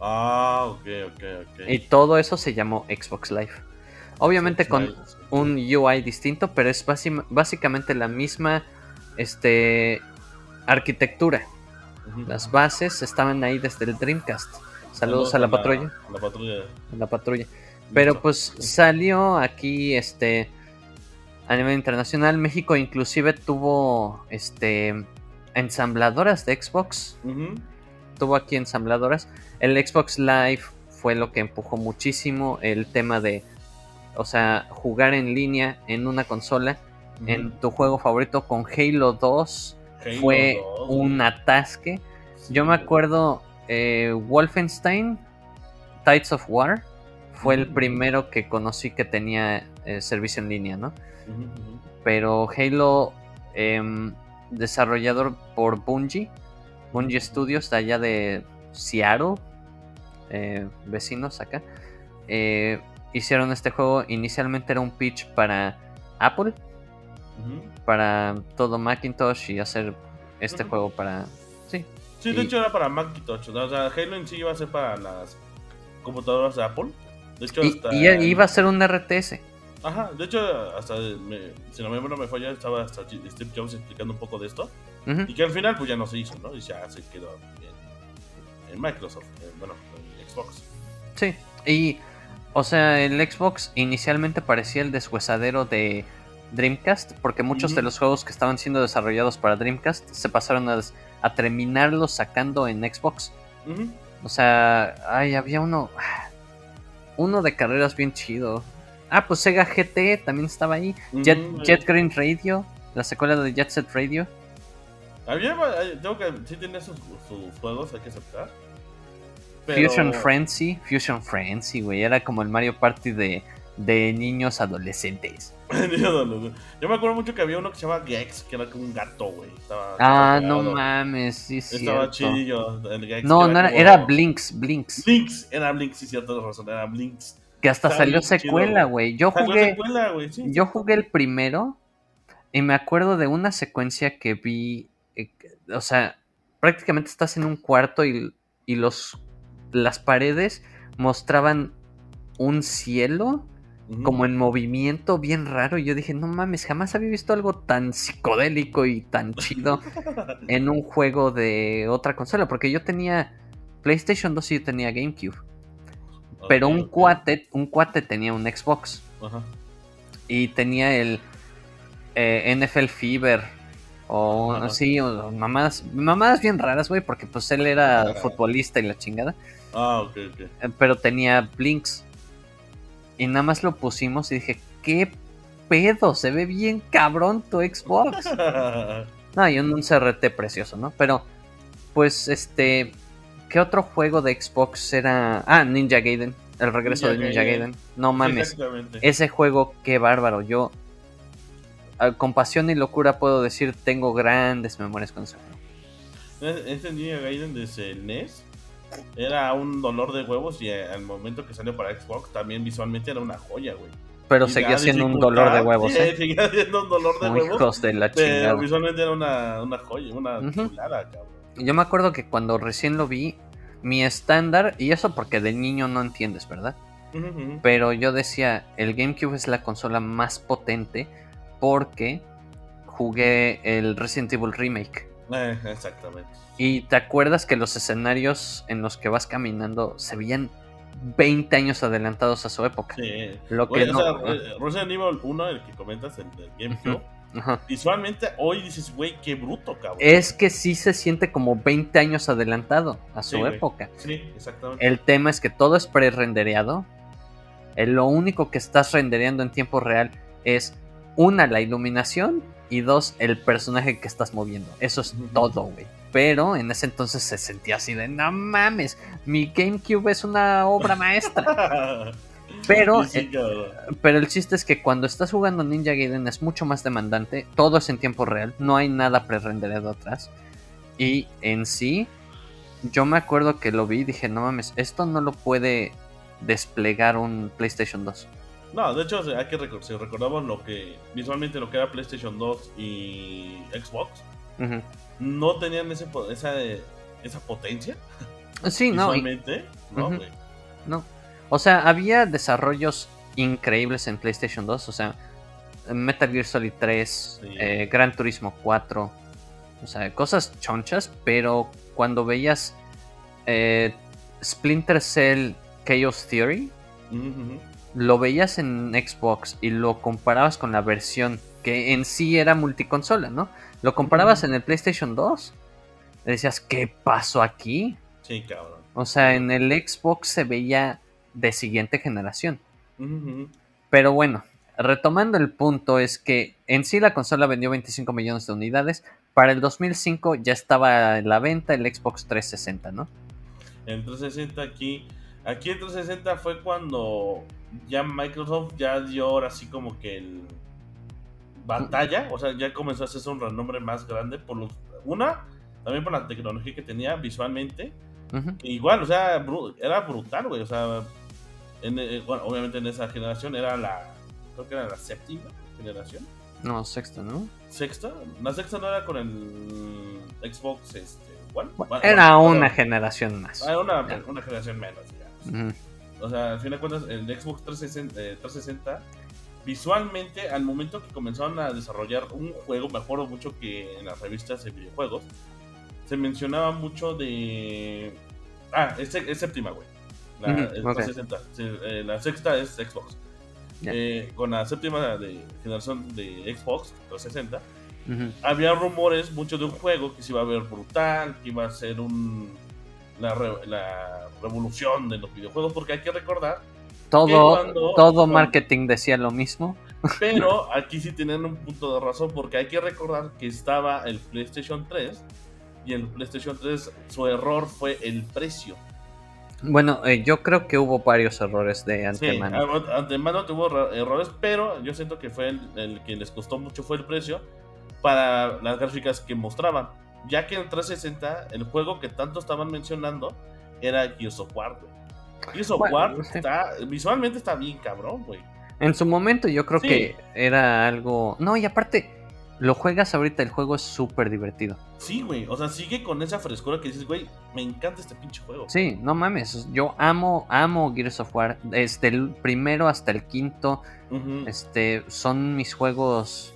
Ah, ok, ok, ok. Y todo eso se llamó Xbox Live. Obviamente con Xbox Live, un UI distinto, pero es básicamente la misma este, arquitectura. Las bases estaban ahí desde el Dreamcast. Saludos a la patrulla. A la patrulla. a la patrulla. Pero pues salió aquí este a nivel internacional. México inclusive tuvo este ensambladoras de Xbox. Tuvo aquí ensambladoras. El Xbox Live fue lo que empujó muchísimo el tema de, o sea, jugar en línea en una consola, en tu juego favorito con Halo 2. Halo fue 2, un atasque. sí, Yo me acuerdo, eh, Wolfenstein, Tides of War, fue el primero que conocí que tenía eh, servicio en línea, ¿no? Pero Halo, em, desarrollador por Bungie, Bungie Studios de allá de Seattle, eh, vecinos acá, eh, hicieron este juego. Inicialmente era un pitch para Apple, Para todo Macintosh y hacer este juego para... Sí, Sí, de Y- hecho era para Macintosh. O sea, Halo en sí iba a ser para las computadoras de Apple. De hecho, y, hasta. y iba a ser un RTS. Aja, de hecho, hasta. me- si no me no me falla, estaba hasta Steve Jobs explicando un poco de esto. Y que al final, pues ya no se hizo, ¿no? Y ya se quedó en, en Microsoft. en- bueno, en Xbox. Sí, y o sea, el Xbox inicialmente parecía el deshuesadero de Dreamcast, porque muchos de los juegos que estaban siendo desarrollados para Dreamcast se pasaron a, a terminarlos sacando en Xbox. O sea, ay, había uno, uno de carreras bien chido. Ah, pues Sega GT también estaba ahí. Jet, Jet Green Radio, la secuela de Jet Set Radio. Había, tengo que, sí tenía sus, sus juegos, hay que aceptar. Pero- Fusion Frenzy, Fusion Frenzy, güey, era como el Mario Party de, de niños adolescentes. Yo me acuerdo mucho que había uno que se llama Gex, que era como un gato, güey. Estaba- Ah, estaba no mames, sí, es Estaba chidillo. El Gex, No, no era, como- era Blinks, Blinks. Blinks, era Blinks, sí, cierto, razón, era Blinks. Que hasta salió secuela, güey. Yo Salió jugué, secuela, sí, yo sí. jugué el primero y me acuerdo de una secuencia que vi. eh, o sea, prácticamente estás en un cuarto y, y los las paredes mostraban un cielo Como en movimiento bien raro. Y yo dije, no mames, jamás había visto algo tan psicodélico y tan chido en un juego de otra consola. Porque yo tenía PlayStation 2 y yo tenía GameCube. Pero un ok. cuate, un cuate tenía un Xbox. Ajá. Y tenía el eh, NFL Fever. O Ajá. así, o mamadas, mamadas bien raras, güey, porque pues él era futbolista y la chingada. Ah, ok, ok. Pero tenía Blinks. Y nada más lo pusimos y dije, ¿qué pedo? Se ve bien cabrón tu Xbox. No, y un, un CRT precioso, ¿no? Pero, pues, este. ¿Qué otro juego de Xbox era? Ah, Ninja Gaiden. El regreso Ninja de Ninja Gaiden. Gaiden. No mames. Ese juego, qué bárbaro. Yo, ah, con pasión y locura, puedo decir, tengo grandes memorias con ese juego. E- Ese Ninja Gaiden desde el NES era un dolor de huevos y eh, al momento que salió para Xbox también visualmente era una joya, güey. Pero Y seguía la siendo un dolor de huevos, ¿eh? Seguía siendo un dolor de Muy huevos. hijos de la Pero chingada. visualmente era una, una joya, una chulada, cabrón. Yo me acuerdo que cuando recién lo vi, mi estándar, y eso porque de niño no entiendes, ¿verdad? Pero yo decía, el GameCube es la consola más potente porque jugué el Resident Evil Remake. Eh, exactamente. Y te acuerdas que los escenarios en los que vas caminando se veían 20 años adelantados a su época. Sí. Lo Oye, que o no. sea, eh, Resident Evil 1, el que comentas, el del GameCube, visualmente hoy dices, güey, qué bruto, cabrón. Es que sí se siente como 20 años adelantado a su Sí, época. Sí, exactamente. El tema es que todo es pre-rendereado. Eh, Lo único que estás rendereando en tiempo real es una, la iluminación y dos, el personaje que estás moviendo. Eso es todo, güey. Pero en ese entonces se sentía así de, no mames, mi GameCube es una obra maestra. Pero, Sí, sí, eh, pero el chiste es que cuando estás jugando Ninja Gaiden es mucho más demandante. Todo es en tiempo real. No hay nada pre-rendereado atrás. Y en sí, yo me acuerdo que lo vi y dije, no mames, esto no lo puede desplegar un PlayStation 2. No, de hecho, hay que recordar, si recordamos lo que visualmente lo que era PlayStation 2 y Xbox, no tenían ese, esa, esa potencia Sí, no, y- visualmente, ¿no, güey? no. O sea, había desarrollos increíbles en PlayStation 2. O sea, Metal Gear Solid 3, Sí. eh, Gran Turismo 4. O sea, cosas chonchas, pero cuando veías eh, Splinter Cell Chaos Theory. Lo veías en Xbox y lo comparabas con la versión que en sí era multiconsola, ¿no? Lo comparabas en el PlayStation 2, y decías, ¿qué pasó aquí? Sí, cabrón. O sea, en el Xbox se veía de siguiente generación. Pero bueno, retomando el punto es que en sí la consola vendió 25 millones de unidades. Para el 2005 ya estaba en la venta el Xbox 360, ¿no? En 360 aquí, aquí en 360 fue cuando ya Microsoft ya dio ahora sí como que el batalla, o sea, ya comenzó a hacerse un renombre más grande por los una, también por la tecnología que tenía visualmente, igual, o sea, bru- era brutal, güey, o sea, en, eh, bueno, obviamente en esa generación era la creo que era la séptima generación, No, sexto, ¿no? sexta, la sexta no era con el Xbox este, One? Bueno, Era bueno, una generación más. Ah, una, Ya. una generación menos, O sea, al fin de cuentas, el Xbox 360, eh, 360, visualmente, al momento que comenzaron a desarrollar un juego, me acuerdo mucho que en las revistas de videojuegos, se mencionaba mucho de... Ah, es, es séptima, güey. La, Ujú, el ok. 360. Sí, eh, la sexta es Xbox. Eh, con la séptima de generación de Xbox 360, Ujú. había rumores mucho de un juego que se iba a ver brutal, que iba a ser un la, re- la revolución de los videojuegos, porque hay que recordar, Todo, cuando- todo marketing decía lo mismo. pero aquí sí tienen un punto de razón, porque hay que recordar que estaba el PlayStation 3 y el PlayStation 3 su error fue el precio. Bueno, eh, yo creo que hubo varios errores de Sí, antemano. a- antemano tuvo erro- errores, pero yo siento que fue el, el que les costó mucho fue el precio para las gráficas que mostraban. Ya que en 360, el juego que tanto estaban mencionando era Gears of War, güey. Gears of Bueno, War sí. está, visualmente está bien cabrón, güey. En su momento yo creo Sí. que era algo... No, y aparte, lo juegas ahorita, el juego es súper divertido. Sí, güey. O sea, sigue con esa frescura que dices, güey, me encanta este pinche juego. Sí, no mames, yo amo, amo Gears of War. Desde el primero hasta el quinto, este, son mis juegos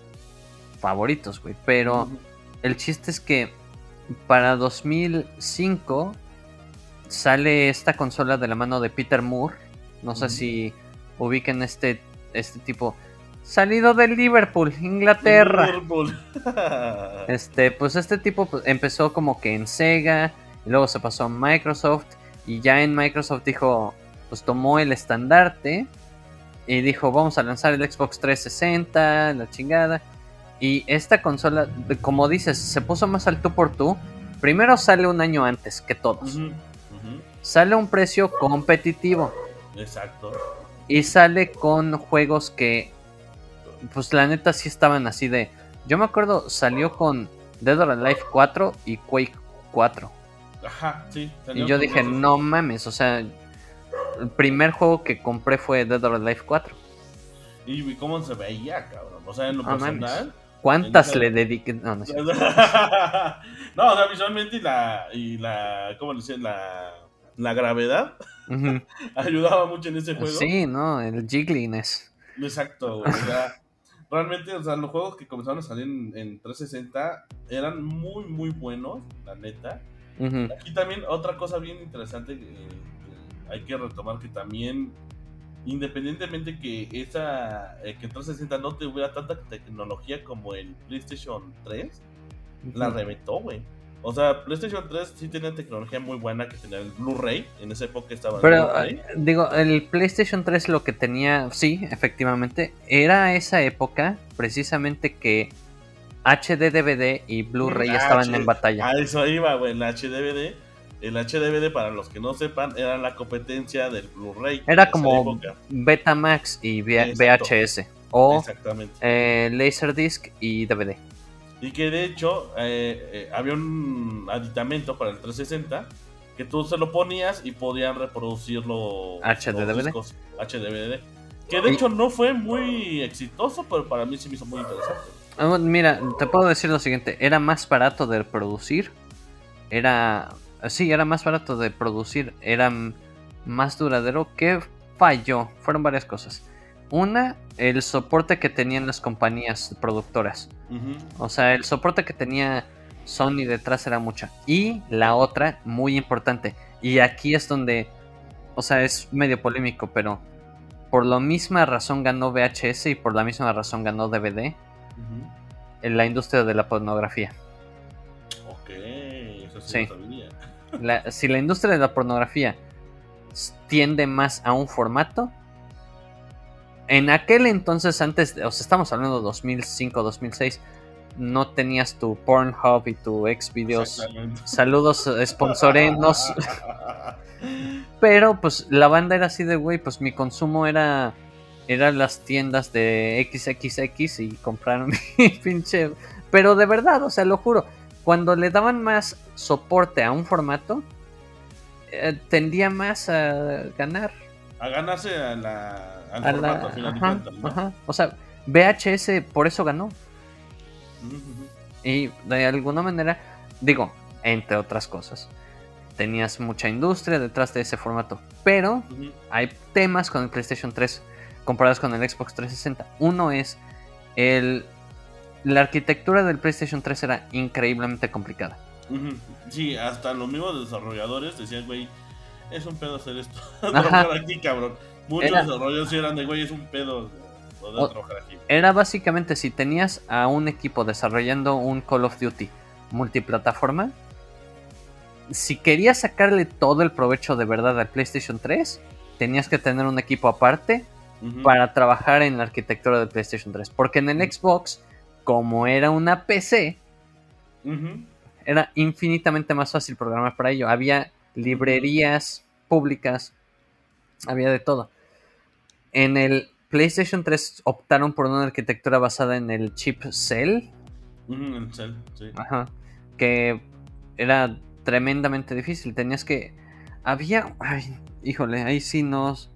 favoritos, güey. Pero. El chiste es que para 2005 sale esta consola de la mano de Peter Moore. No sé si ubiquen este, este tipo. Salido de Liverpool, Inglaterra. Liverpool. Este, pues este tipo pues, empezó como que en Sega, y luego se pasó a Microsoft, y ya en Microsoft dijo, pues tomó el estandarte y dijo, vamos a lanzar el Xbox 360, la chingada. Y esta consola, como dices, se puso más al tú por tú. Primero sale un año antes que todos. Sale a un precio competitivo. Exacto. Y sale con juegos que, pues la neta sí estaban así de... Yo me acuerdo, salió con Dead or Alive 4 y Quake 4. Ajá, sí. Y yo dije, esos. no mames, o sea, el primer juego que compré fue Dead or Alive 4. Y cómo se veía, cabrón. O sea, en lo mames. ¿Cuántas le dediqué? No, o sea, visualmente y la. Y la ¿Cómo le dicen? La, la gravedad ayudaba mucho en ese juego. Sí, no, el Jiggliness. Exacto, güey. O sea, realmente, o sea, los juegos que comenzaron a salir en, en 360 eran muy, muy buenos, la neta. Ujú. Aquí también otra cosa bien interesante que, que hay que retomar que también independientemente que esa eh, que 360 no tuviera tanta tecnología como el PlayStation 3 la reventó, güey. O sea, PlayStation 3 sí tenía tecnología muy buena que tenía el Blu-ray. En esa época estaba el Pero, Blu-ray. eh, digo, el PlayStation 3 lo que tenía, sí, efectivamente, era esa época precisamente que HD DVD y Blu-ray Mm, estaban HD. en batalla. A eso iba, güey. El HDVD. El HDVD, para los que no sepan, era la competencia del Blu-ray. Era como. Betamax y. VHS. O eh, Laserdisc y DVD. Y que de hecho eh, eh, había un aditamento para el 360 que tú se lo ponías y podían reproducirlo HDDVD. HDVD. Que de hecho no fue muy exitoso, pero para mí sí me hizo muy interesante. Ah, mira, te puedo decir lo siguiente, era más barato de producir, era... Sí, era más barato de producir, era más duradero. ¿Qué falló? Fueron varias cosas. Una, el soporte que tenían las compañías productoras. O sea, el soporte que tenía Sony detrás era mucha. Y la otra, muy importante, y aquí es donde, o sea, es medio polémico, pero por la misma razón ganó VHS y por la misma razón ganó DVD en la industria de la pornografía. Ok, eso sí, si la industria de la pornografía tiende más a un formato, en aquel entonces, antes, o sea, estamos hablando de 2005, 2006, no tenías tu Pornhub y tu Xvideos. Saludos, sponsorenos. Pero pues la banda era así de, güey, pues mi consumo era eran las tiendas de XXX y compraron mi pinche... Pero de verdad, o sea, lo juro, cuando le daban más soporte a un formato, eh, tendía más a ganar. A ganarse a la, al formato, al final de cuentas, O sea, VHS por eso ganó. Y de alguna manera, digo, entre otras cosas, tenías mucha industria detrás de ese formato. Pero hay temas con el PlayStation 3 comparados con el Xbox 360. Uno es el la arquitectura del PlayStation 3 era increíblemente complicada. Sí, hasta los mismos desarrolladores decían, güey, es un pedo hacer esto. trabajar aquí, cabrón. Muchos desarrolladores eran de, güey, es un pedo trabajar aquí. Era básicamente si tenías a un equipo desarrollando un Call of Duty multiplataforma, si querías sacarle todo el provecho de verdad al PlayStation 3, tenías que tener un equipo aparte para trabajar en la arquitectura del PlayStation 3. Porque en el Xbox, como era una PC, era infinitamente más fácil programar para ello. Había librerías públicas, había de todo. En el PlayStation 3 optaron por una arquitectura basada en el chip Cell. Cell, sí. Ajá. Que era tremendamente difícil. Tenías que. Había. Ay, híjole, ahí sí nos.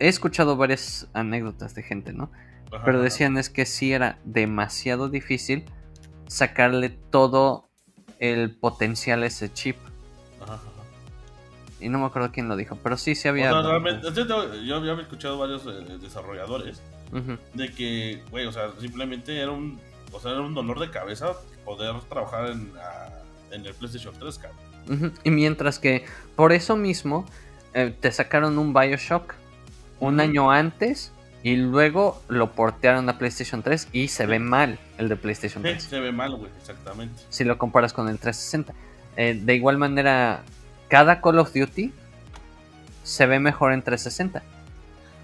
He escuchado varias anécdotas de gente, ¿no? Pero decían es que sí era demasiado difícil sacarle todo el potencial a ese chip. Y no me acuerdo quién lo dijo, pero sí, sí había. yo había escuchado varios eh, desarrolladores de que, güey, o sea, simplemente era un, o sea, era un dolor de cabeza poder trabajar en, en el PlayStation 3, cabrón. Y mientras que por eso mismo eh, te sacaron un Bioshock un año antes y luego lo portearon a PlayStation 3 y se ve mal el de PlayStation 3. se ve mal, güey, exactamente. Si lo comparas con el 360. Eh, de igual manera, cada Call of Duty se ve mejor en 360.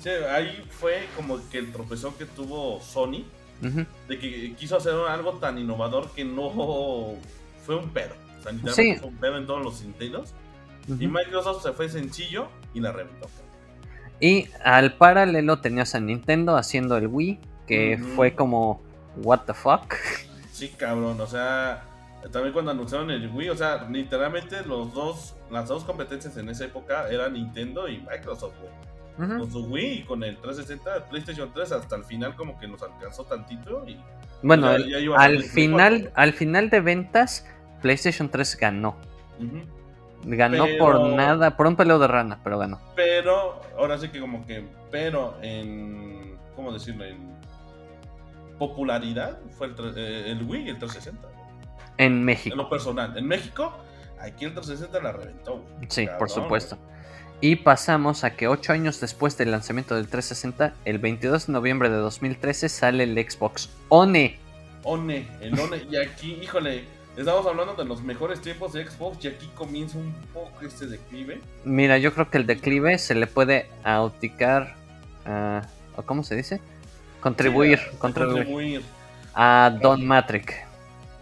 Sí, ahí fue como que el tropezón que tuvo Sony, de que quiso hacer algo tan innovador que no fue un pedo. O sea, fue un pedo en todos los sentidos. Y Microsoft se fue sencillo y la reventó. Y al paralelo tenías a Nintendo haciendo el Wii, que fue como, what the fuck. Sí, cabrón, o sea, también cuando anunciaron el Wii, o sea, literalmente los dos, las dos competencias en esa época eran Nintendo y Microsoft, Con su Wii y con el 360, el PlayStation 3 hasta el final como que nos alcanzó tantito y... Bueno, al, final, al final de ventas, PlayStation 3 ganó. Ganó por nada, por un peleo de rana, pero ganó. Pero, ahora sí que como que, pero en, ¿cómo decirlo? En popularidad fue el, eh, el Wii y el 360. En México. En lo personal. En México, aquí el 360 la reventó. Sí, por supuesto. Y pasamos a que 8 años después del lanzamiento del 360, el 22 de noviembre de 2013, sale el Xbox One. One, el One. y aquí, híjole, estamos hablando de los mejores tiempos de Xbox y aquí comienza un poco este declive. Mira, yo creo que el declive se le puede auticar, ¿o cómo se dice? Contribuir, contribuir, a Don Matrix.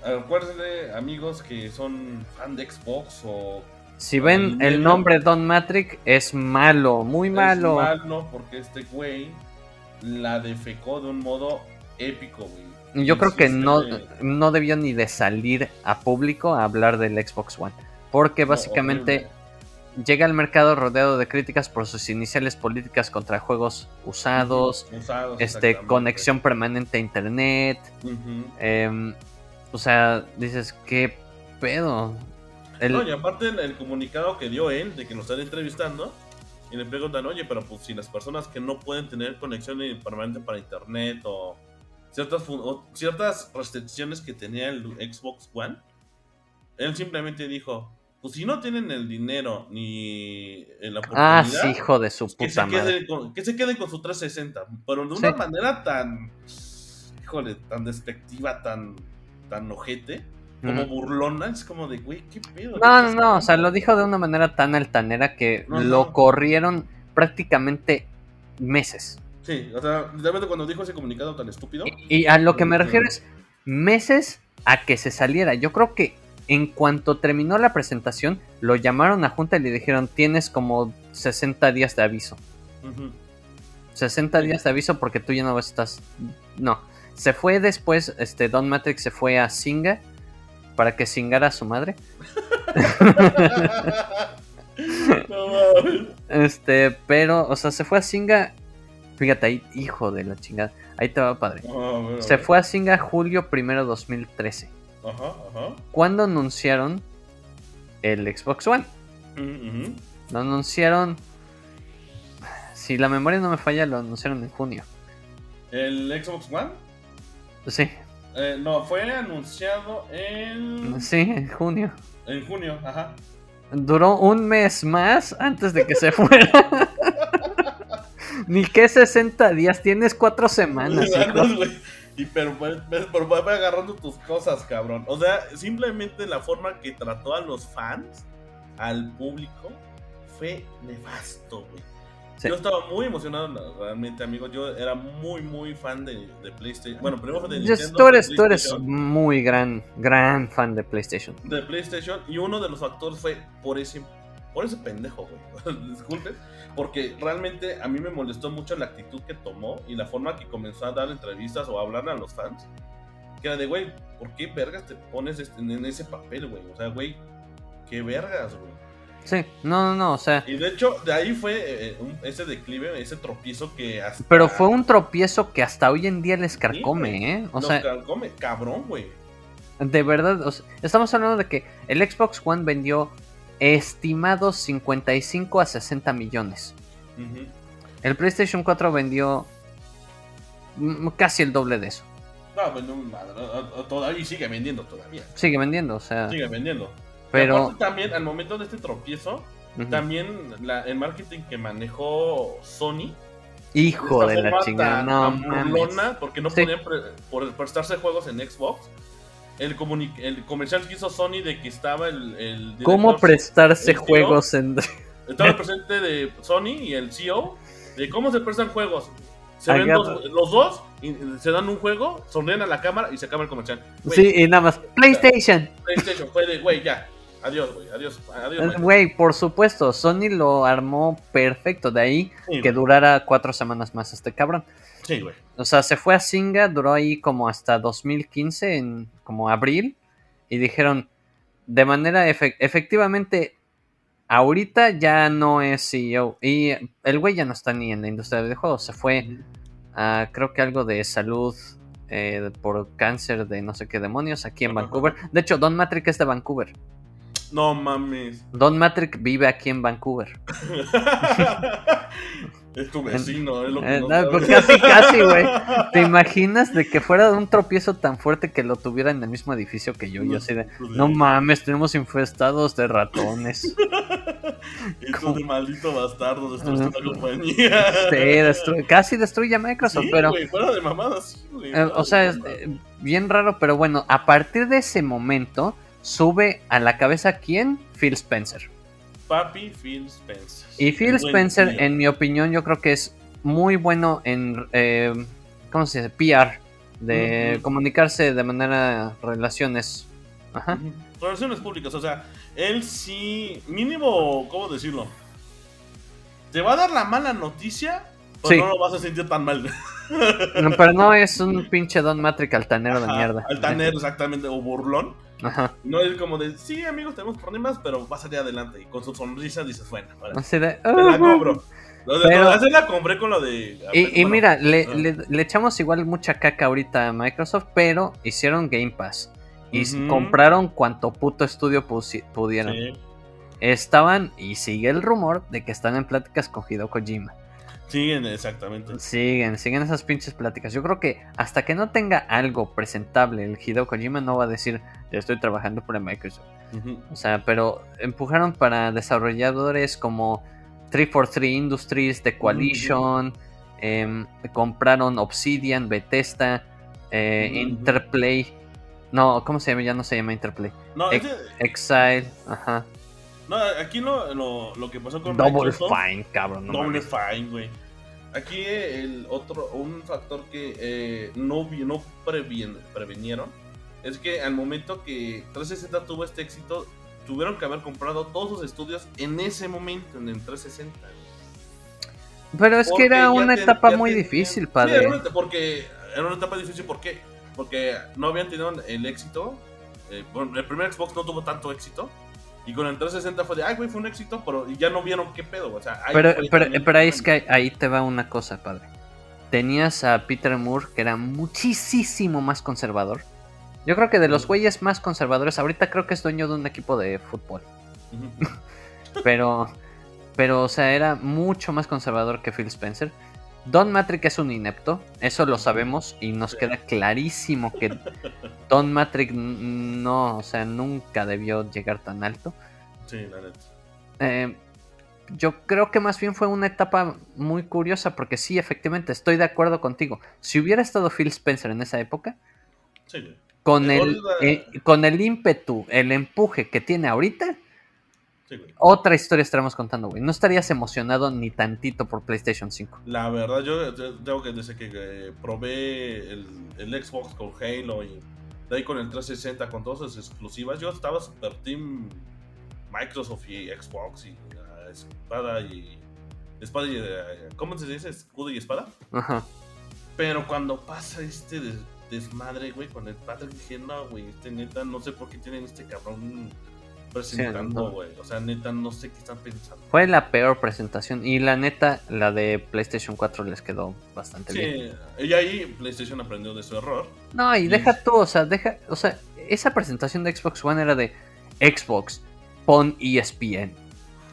Acuérdense, amigos, que son fan de Xbox o. Si ven el nombre Don Matrix, es malo, muy malo. Es malo porque este güey la defecó de un modo épico, güey. Yo creo que no, no debió ni de salir a público a hablar del Xbox One. Porque básicamente llega al mercado rodeado de críticas por sus iniciales políticas contra juegos usados, Usados, este, conexión permanente a internet. Em, o sea, dices, ¿qué pedo? El- No, y aparte el, el comunicado que dio él de que nos están entrevistando y le preguntan, oye, pero pues si las personas que no pueden tener conexión permanente para internet o ciertas, ciertas restricciones que tenía el Xbox One, él simplemente dijo, pues si no tienen el dinero ni la oportunidad, ah, sí, hijo de su que, puta se madre. con, que se queden con su 360, pero de Sí. una manera tan, híjole, tan despectiva, tan, tan ojete, como burlona, es como de, güey, qué pedo. No, no, no, o sea, lo dijo de una manera tan altanera que lo corrieron prácticamente meses. Sí, o sea, literalmente cuando dijo ese comunicado tan estúpido, Y, a lo que me refiero es meses a que se saliera. Yo creo que en cuanto terminó la presentación, lo llamaron a junta y le dijeron, tienes como 60 días de aviso. ujú, 60 Sí. días de aviso porque tú ya no estás... No. Se fue después, este, Don Matrix se fue a Singa para que singara a su madre. no. Este, pero, o sea, se fue a Singa. Fíjate ahí, hijo de la chingada. Ahí te va, padre. Bueno, Se fue a Singa julio primero 2013. Ajá, ajá. Cuando anunciaron el Xbox One. ujú. Lo anunciaron. Si la memoria no me falla, lo anunciaron en junio. El Xbox One, Sí, eh, no, fue anunciado en, sí, en junio. en junio, ajá. Duró un mes más antes de que se fuera. Ni que 60 días, tienes cuatro semanas. hijo. Y pero, pues, pues, pero va agarrando tus cosas, cabrón. O sea, simplemente la forma que trató a los fans, al público, fue nefasto, güey. Sí. Yo estaba muy emocionado, realmente, amigo. Yo era muy, muy fan de, de PlayStation. Bueno, primero fue de Yo- Nintendo. tú, eres, de tú eres muy gran, gran fan de PlayStation. De PlayStation. Y uno de los factores fue por ese, por ese pendejo, güey. Disculpen. Porque realmente a mí me molestó mucho la actitud que tomó y la forma que comenzó a dar entrevistas o a hablar a los fans. Que era de, güey, ¿por qué vergas te pones este- en ese papel, güey? O sea, güey, qué vergas, güey. Sí, no, no, no, o sea, Y de hecho, de ahí fue eh, un- ese declive, ese tropiezo que hasta. pero fue un tropiezo que hasta hoy en día les carcome. ¿eh? O nos sea, carcome, cabrón, güey. de verdad, o sea, estamos hablando de que el Xbox One vendió estimados 55 a 60 millones. El PlayStation 4 vendió casi el doble de eso. No, pues no, todavía sigue vendiendo, todavía. Sigue vendiendo, o sea, Sigue vendiendo. pero... También, al momento de este tropiezo, también la- el marketing que manejó Sony. Hijo de la chingada, no mames. porque no Sí. podían pre- por prestarse juegos en Xbox. El, el comercial que hizo Sony de que estaba el. el ¿Cómo prestarse el juegos en... Estaba el presidente de Sony y el CEO de cómo se prestan juegos. Se ven dos- los dos, y se dan un juego, sonríen a la cámara y se acaba el comercial. Güey, Sí, y nada más, PlayStation. PlayStation fue de, güey, ya. Adiós, güey. Adiós. Adiós. Mike. Güey, por supuesto, Sony lo armó perfecto. De ahí Sí, que durara cuatro semanas más este cabrón. Sí, güey. O sea, se fue a Singa, duró ahí como hasta 2015, en como abril. Y dijeron, de manera efe- efectivamente, ahorita ya no es CEO. Y el güey ya no está ni en la industria de videojuegos. Se fue a, creo que algo de salud eh, por cáncer de no sé qué demonios aquí en. Vancouver. De hecho, Don Matrix es de Vancouver. No mames. Don Matrix vive aquí en Vancouver. es tu vecino, es lo que Eh, no no, pues casi, casi, güey. ¿Te imaginas de que fuera un tropiezo tan fuerte que lo tuviera en el mismo edificio que yo? Yo así de, no mames, tenemos infestados de ratones. Estos de maldito bastardo destruiste la compañía. Sí, destru- casi destruye a Microsoft, Sí, pero... fuera de mamadas, eh, o sea, es eh, bien raro, pero bueno, a partir de ese momento sube a la cabeza quién? Phil Spencer. Papi Phil Spencer. Y Phil Spencer, en mi opinión, yo creo que es muy bueno en, eh, ¿cómo se dice? PR, de comunicarse de manera relaciones. Ajá. Relaciones públicas, o sea, él sí, mínimo, ¿cómo decirlo? Te va a dar la mala noticia, Pues Sí. no lo vas a sentir tan mal. No, pero no es un pinche Don Matrix altanero de mierda. Altanero, exactamente, o burlón. Ajá. No es como de, sí, amigos, tenemos problemas, pero va a salir adelante. Y con su sonrisa dices, bueno, ahora Así de. te la compro. Lo de, Pero- la compré con lo de. Y, y mira, le, ah. le- le echamos igual mucha caca ahorita a Microsoft, pero hicieron Game Pass. Y compraron cuanto puto estudio pudieron. Sí, Estaban, y sigue el rumor de que están en pláticas con Hideo Kojima. Siguen, exactamente. Siguen, siguen esas pinches pláticas. Yo creo que hasta que no tenga algo presentable, el Hideo Kojima no va a decir, ya estoy trabajando para Microsoft. O sea, pero empujaron para desarrolladores como 343 Industries, The Coalition, em, compraron Obsidian, Bethesda, eh. Interplay. No, ¿cómo se llama? Ya no se llama Interplay. No, Ex- ese- Exile, ajá. no, aquí no, lo, lo que pasó con Double Microsoft- Fine, cabrón. no mames. fine, güey. Aquí el otro, un factor que eh, no, no previen- previnieron es que al momento que 360 tuvo este éxito, tuvieron que haber comprado todos sus estudios en ese momento, en el 360. güey. Pero es que era una ten- etapa muy tenían- difícil, padre. era una, porque era una etapa difícil, ¿por qué? Porque no habían tenido el éxito. eh, bueno, el primer Xbox no tuvo tanto éxito. Y con el 360 fue de, ay, güey, fue un éxito, pero ya no vieron qué pedo. O sea, Pero, pero, ahí es que ahí- te va una cosa, padre. Tenías a Peter Moore, que era muchísimo más conservador. Yo creo que de los güeyes más conservadores, ahorita creo que es dueño de un equipo de fútbol. Pero, pero, o sea, era mucho más conservador que Phil Spencer. Don Matrix es un inepto, eso lo sabemos y nos queda clarísimo que Don Matrix n- no, o sea, nunca debió llegar tan alto. Sí, la neta. Eh, yo creo que más bien fue una etapa muy curiosa porque sí, efectivamente, estoy de acuerdo contigo. Si hubiera estado Phil Spencer en esa época, Sí, con el, eh, con el ímpetu, el empuje que tiene ahorita, Sí, güey. otra historia estaremos contando, güey. No estarías emocionado ni tantito por PlayStation 5. La verdad, yo tengo que desde que eh, probé el, el Xbox con Halo y de ahí con el 360 con todas sus exclusivas, yo estaba super team Microsoft y Xbox y espada y espada y eh, ¿cómo se dice? escudo y espada. Ajá. Pero cuando pasa este des- desmadre, güey, con el padre dije, no, güey, este neta, no sé por qué tienen este cabrón presentando, no. güey. O sea, neta, no sé qué están pensando. Fue la peor presentación y la neta, la de PlayStation 4 les quedó bastante bien. Sí, y ahí PlayStation aprendió de su error. No, y Y- deja tú, o sea, deja, o sea, esa presentación de Xbox One era de Xbox, pon ESPN.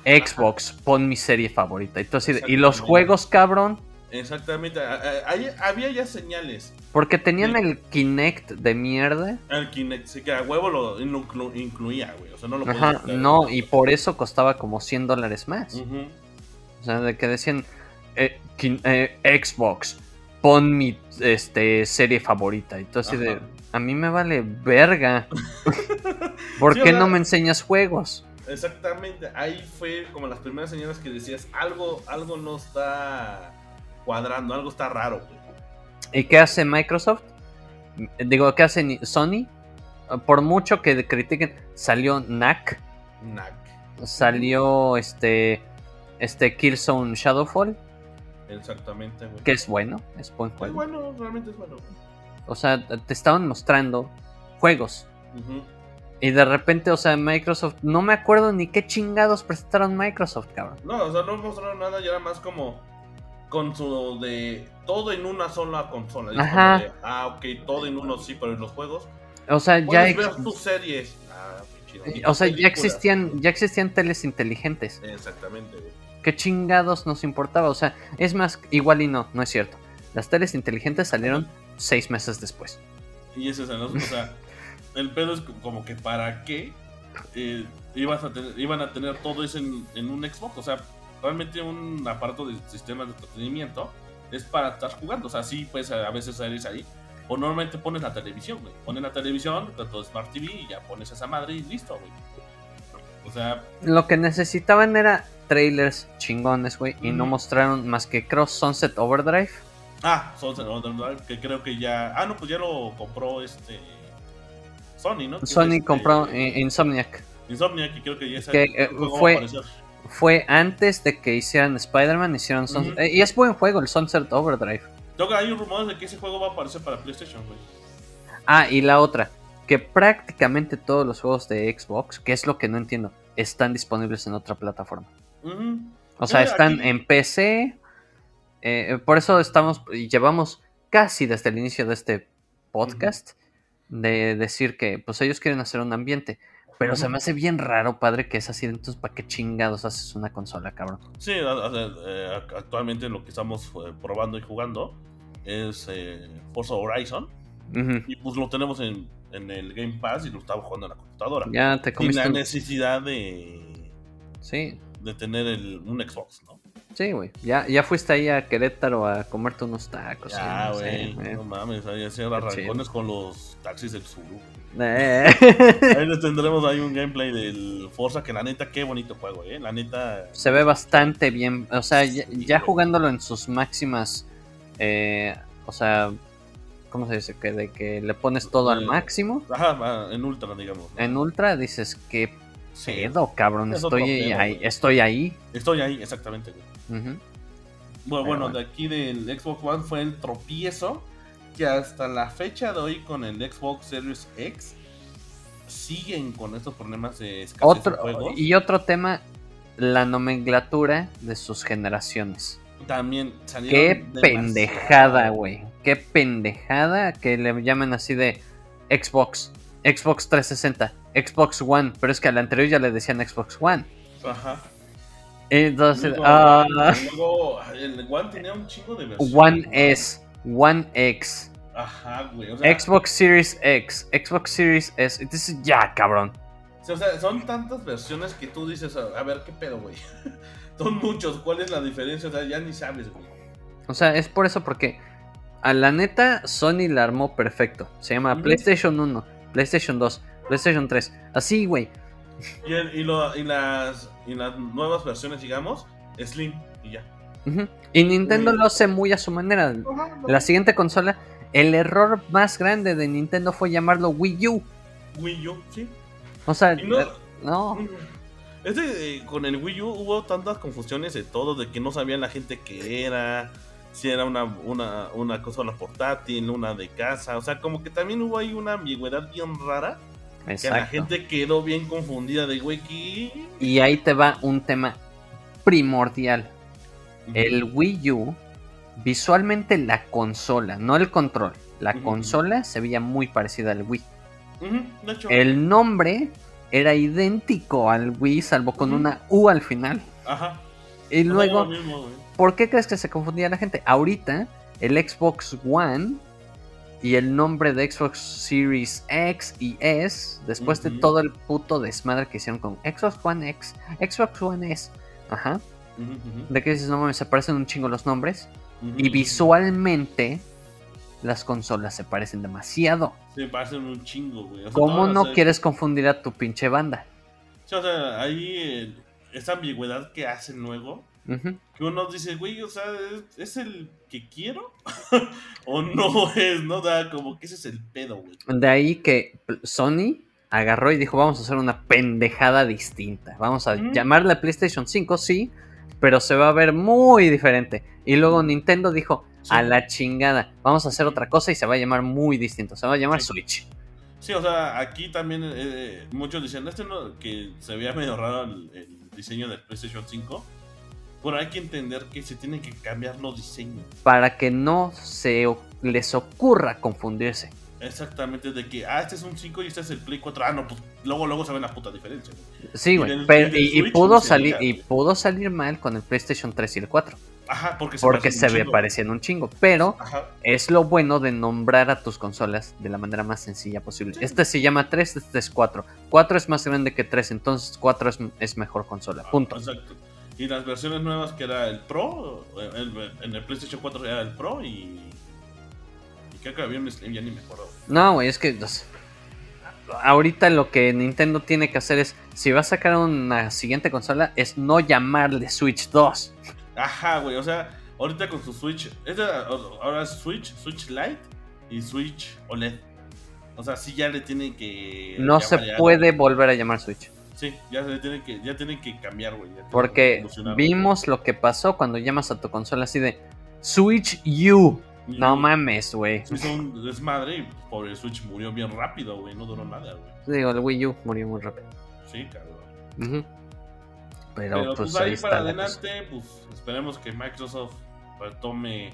Xbox, pon mi serie favorita. Entonces, y los juegos, cabrón, Exactamente, ahí había ya señales. porque tenían Sí. el Kinect de mierda. El Kinect, sí que a huevo lo inclu- incluía, güey. O sea, no lo Ajá, no, y por eso costaba como 100 dólares más. O sea, de que decían eh, eh, Xbox, pon mi este, serie favorita. Entonces, de, Ajá. a mí me vale verga. ¿Por Sí, qué no me enseñas juegos? Exactamente, ahí fue como las primeras señales que decías, algo, algo no está cuadrando, algo está raro, güey. ¿Y qué hace Microsoft? Digo, ¿qué hace Sony? Por mucho que critiquen, salió NAC, Nac. salió este este Killzone Shadowfall, Exactamente, güey. que es bueno, es buen Es juego. bueno, realmente es bueno. O sea, te estaban mostrando juegos. Y de repente, o sea, Microsoft, no me acuerdo ni qué chingados presentaron Microsoft, cabrón. No, o sea, no mostraron nada, ya era más como con su de todo en una sola consola. Ajá. de, ah, ok, todo en uno sí, pero en los juegos. O sea, ya, ex- ver tus series. Ah, qué chido. Y o sea, ya existían, ya existían teles inteligentes. Exactamente, güey. ¿Qué chingados nos importaba? O sea, es más, igual y no, no es cierto. Las teles inteligentes salieron seis meses después. Y ese es el O sea, el pedo es como que para qué eh, ibas a tener, iban a tener todo eso en, en un Xbox. O sea, realmente un aparato de sistemas de entretenimiento es para estar jugando. O sea, sí, pues a veces eres ahí. O normalmente pones la televisión, güey. Pones la televisión tu Smart TV y ya pones esa madre y listo, güey. O sea, Lo que necesitaban era trailers chingones, güey, y no mostraron más que Cross Sunset Overdrive. ah, Sunset Overdrive, que creo que ya. Ah, no, pues ya lo compró este. Sony, ¿no? Sony Este, compró eh, Insomniac. Insomnia, que creo que ya es Que, el eh, juego va a fue- aparecer. Fue antes de que hicieran Spider-Man, hicieron Sun- eh, y es buen juego el Sunset Overdrive. Yo, hay rumores de que ese juego va a aparecer para PlayStation, güey. Ah, y la otra, que prácticamente todos los juegos de Xbox, que es lo que no entiendo, están disponibles en otra plataforma. O sea, están aquí- en PC. eh, por eso estamos y llevamos casi desde el inicio de este podcast de decir que pues ellos quieren hacer un ambiente. Pero se me hace bien raro, padre, que es así. Entonces, ¿para qué chingados haces una consola, cabrón? Sí, eh, ac- actualmente lo que estamos eh, probando y jugando es eh, Forza Horizon. Y pues lo tenemos en, en el Game Pass y lo estaba jugando en la computadora. Ya te Sin comiste. la un- necesidad de, Sí, de tener el, un Xbox, ¿no? sí, güey. Ya, ya fuiste ahí a Querétaro a comerte unos tacos. Ya, no sé, güey. no mames, ahí hacían arrancones con los taxis del sur. Eh. Ahí les tendremos ahí un gameplay del Forza que la neta, qué bonito juego, eh. La neta. se ve bastante bien. O sea, ya, jugándolo en sus máximas. eh, o sea, ¿cómo se dice? Que de que le pones todo al Eh, máximo. Ajá, en ultra, digamos. ¿no? En ultra dices, ¿qué Sí. pedo, cabrón? Es Estoy ahí. güey. Estoy ahí. Estoy ahí, exactamente, güey. Ujú. Bueno, bueno, bueno. de aquí del Xbox One fue el tropiezo que hasta la fecha de hoy con el Xbox Series X siguen con estos problemas de escasez de juegos. y otro tema, la nomenclatura de sus generaciones. También Qué pendejada, güey. Qué pendejada que le llaman así de Xbox, Xbox 360, Xbox One, pero es que al anterior ya le decían Xbox One. Ajá. Entonces, Luego, ah, luego, el One tenía un chingo de versiones. One. S, One X, Ajá, güey. O sea, Xbox Series X, Xbox Series S. Entonces, ya, cabrón. o sea, son tantas versiones que tú dices, a, ver, ¿qué pedo, güey? son muchos. ¿Cuál es la diferencia? O sea, ya ni sabes, güey. O sea, es por eso porque a la neta Sony la armó perfecto. Se llama. PlayStation 1, PlayStation 2, PlayStation 3. Así, güey. Y, el- y, lo- y las, y las nuevas versiones, digamos, Slim y ya. Y Nintendo lo hace muy a su manera. La siguiente consola, el error más grande de Nintendo fue llamarlo Wii U. Wii U, sí. O sea, no, no. Este, eh, con el Wii U hubo tantas confusiones de todo, de que no sabían la gente qué era, si era una, una, una consola portátil, una de casa, o sea, como que también hubo ahí una ambigüedad bien rara, que la Exacto. gente quedó bien confundida de, güey. Y ahí te va un tema primordial. El Wii U, visualmente la consola, no el control. La consola se veía muy parecida al Wii. Ujú, de hecho, El nombre era idéntico al Wii, salvo con una U al final. ajá. Y luego, mismo. ¿por qué crees que se confundía la gente? Ahorita, el Xbox One y el nombre de Xbox Series X y S, después de todo el puto desmadre que hicieron con Xbox One X, Xbox One S, ajá, de que dices, no mames, se parecen un chingo los nombres, y visualmente las consolas se parecen demasiado. Se parecen un chingo, güey. O sea, ¿Cómo no quieres confundir a tu pinche banda? Sí, o sea, ahí eh, esa ambigüedad que hacen luego, que uno dice, güey, o sea, ¿es, es el que quiero? ¿O no es? ¿No? Da como que ese es el pedo, güey. De ahí que Sony agarró y dijo, vamos a hacer una pendejada distinta. Vamos a Ujú. llamarla PlayStation 5, sí, pero se va a ver muy diferente. Y luego Nintendo dijo, Sí. a la chingada, vamos a hacer otra cosa y se va a llamar muy distinto. Se va a llamar Sí. Switch. Sí, o sea, aquí también eh, muchos dicen, este no, que se veía medio raro el, el diseño del PlayStation 5. Pero hay que entender que se tienen que cambiar los diseños. Para que no se les ocurra confundirse. Exactamente, de que, ah, este es un 5 y este es el Play 4. Ah, no, pues luego, luego se ve la puta diferencia. güey. Sí, güey. pero- y Y, y pudo no salir, y pudo salir mal con el PlayStation 3 y el 4. Ajá, porque se Porque se ve parecían un chingo. Pero Ajá, es lo bueno de nombrar a tus consolas de la manera más sencilla posible. Sí. Este se llama 3, este es 4. 4 es más grande que 3, entonces 4 es, es mejor consola. Punto. Exacto. Y las versiones nuevas que era el Pro, el- en el PlayStation 4 era el Pro y. Creo que había un Slim, ya ni me acuerdo. No, güey, es que ahorita lo que Nintendo tiene que hacer es, si va a sacar una siguiente consola, es no llamarle Switch 2. Ajá, güey, o sea, ahorita con su Switch. esta- ahora es Switch, Switch Lite y Switch OLED. O sea, sí ya le tienen que. No se puede volver a llamar Switch. Sí, ya se tienen que, ya tienen que cambiar, güey. Porque vimos lo que pasó cuando llamas a tu consola así de Switch U. Y- No mames, güey. Se hizo un desmadre y pobre Switch murió bien rápido, güey. No duró nada, güey. Digo, el Wii U murió muy rápido. Sí, cabrón. Ujú. Pero, Pero pues, pues ahí está para adelante, pues esperemos que Microsoft retome.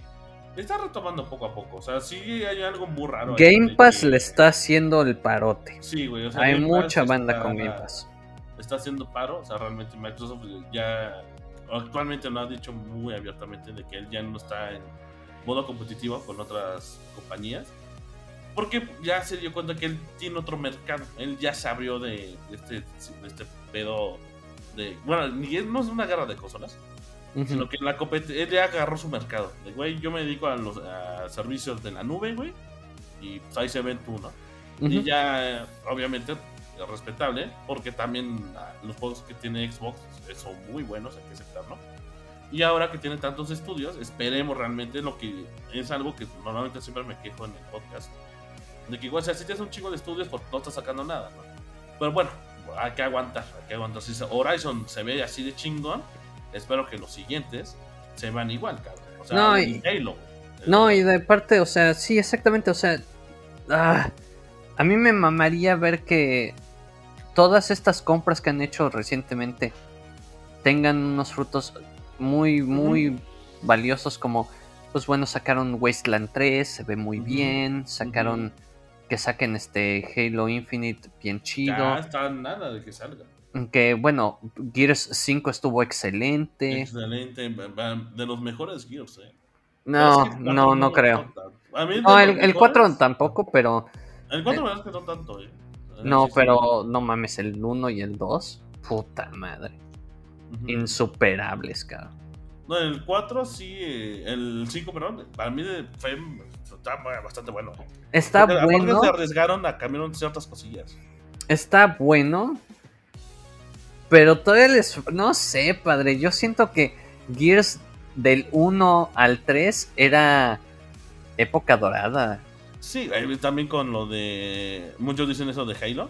Está retomando poco a poco. O sea, sí hay algo muy raro. Game Pass que- le está haciendo el parote. Sí, güey. O sea, Hay Game Pass mucha banda está- con Game Pass. Está haciendo paro. O sea, realmente Microsoft ya. Actualmente lo ha dicho muy abiertamente de que él ya no está en modo competitivo con otras compañías. Porque ya se dio cuenta que él tiene otro mercado. Él ya se abrió de, de este, de este pedo de. Bueno, ni es, no es una guerra de consolas. Sino que la él ya agarró su mercado. De, güey, yo me dedico a los a servicios de la nube, güey. Y pues ahí se ven tú, ¿no? Y ya, obviamente, es respetable. Porque también ah, los juegos que tiene Xbox son muy buenos, hay que aceptarlo. Y ahora que tiene tantos estudios, esperemos realmente lo que es algo que normalmente siempre me quejo en el podcast. De que igual, o sea, si tienes un chingo de estudios, pues no estás sacando nada, ¿no? Pero bueno, hay que aguantar, hay que aguantar. Si Horizon se ve así de chingón, espero que los siguientes se vean igual, cabrón. O sea, No, y Halo. No, y de parte, o sea, sí, exactamente, o sea, ah, a mí me mamaría ver que todas estas compras que han hecho recientemente tengan unos frutos muy, muy valiosos como, pues bueno, sacaron Wasteland 3, se ve muy Ujú, bien, sacaron que saquen este Halo Infinite bien chido, Ya está nada de que salga. que bueno, Gears 5 estuvo excelente, Excelente, de los mejores Gears, eh. no, Es que no, no creo. A mí es No, el, el mejores. 4 tampoco, pero... El 4 me que no tanto, eh. No, pero no mames, el 1 y el 2. Puta madre. Ujú. Insuperables, cabrón. No, el 4 sí, el 5, perdón, para mí de- fue está bastante bueno. Está Porque bueno, se arriesgaron a cambiar ciertas cosillas. está bueno. Pero todavía les. No sé, padre. Yo siento que Gears del 1 al 3 era época dorada. Sí, también con lo de. Muchos dicen eso de Halo.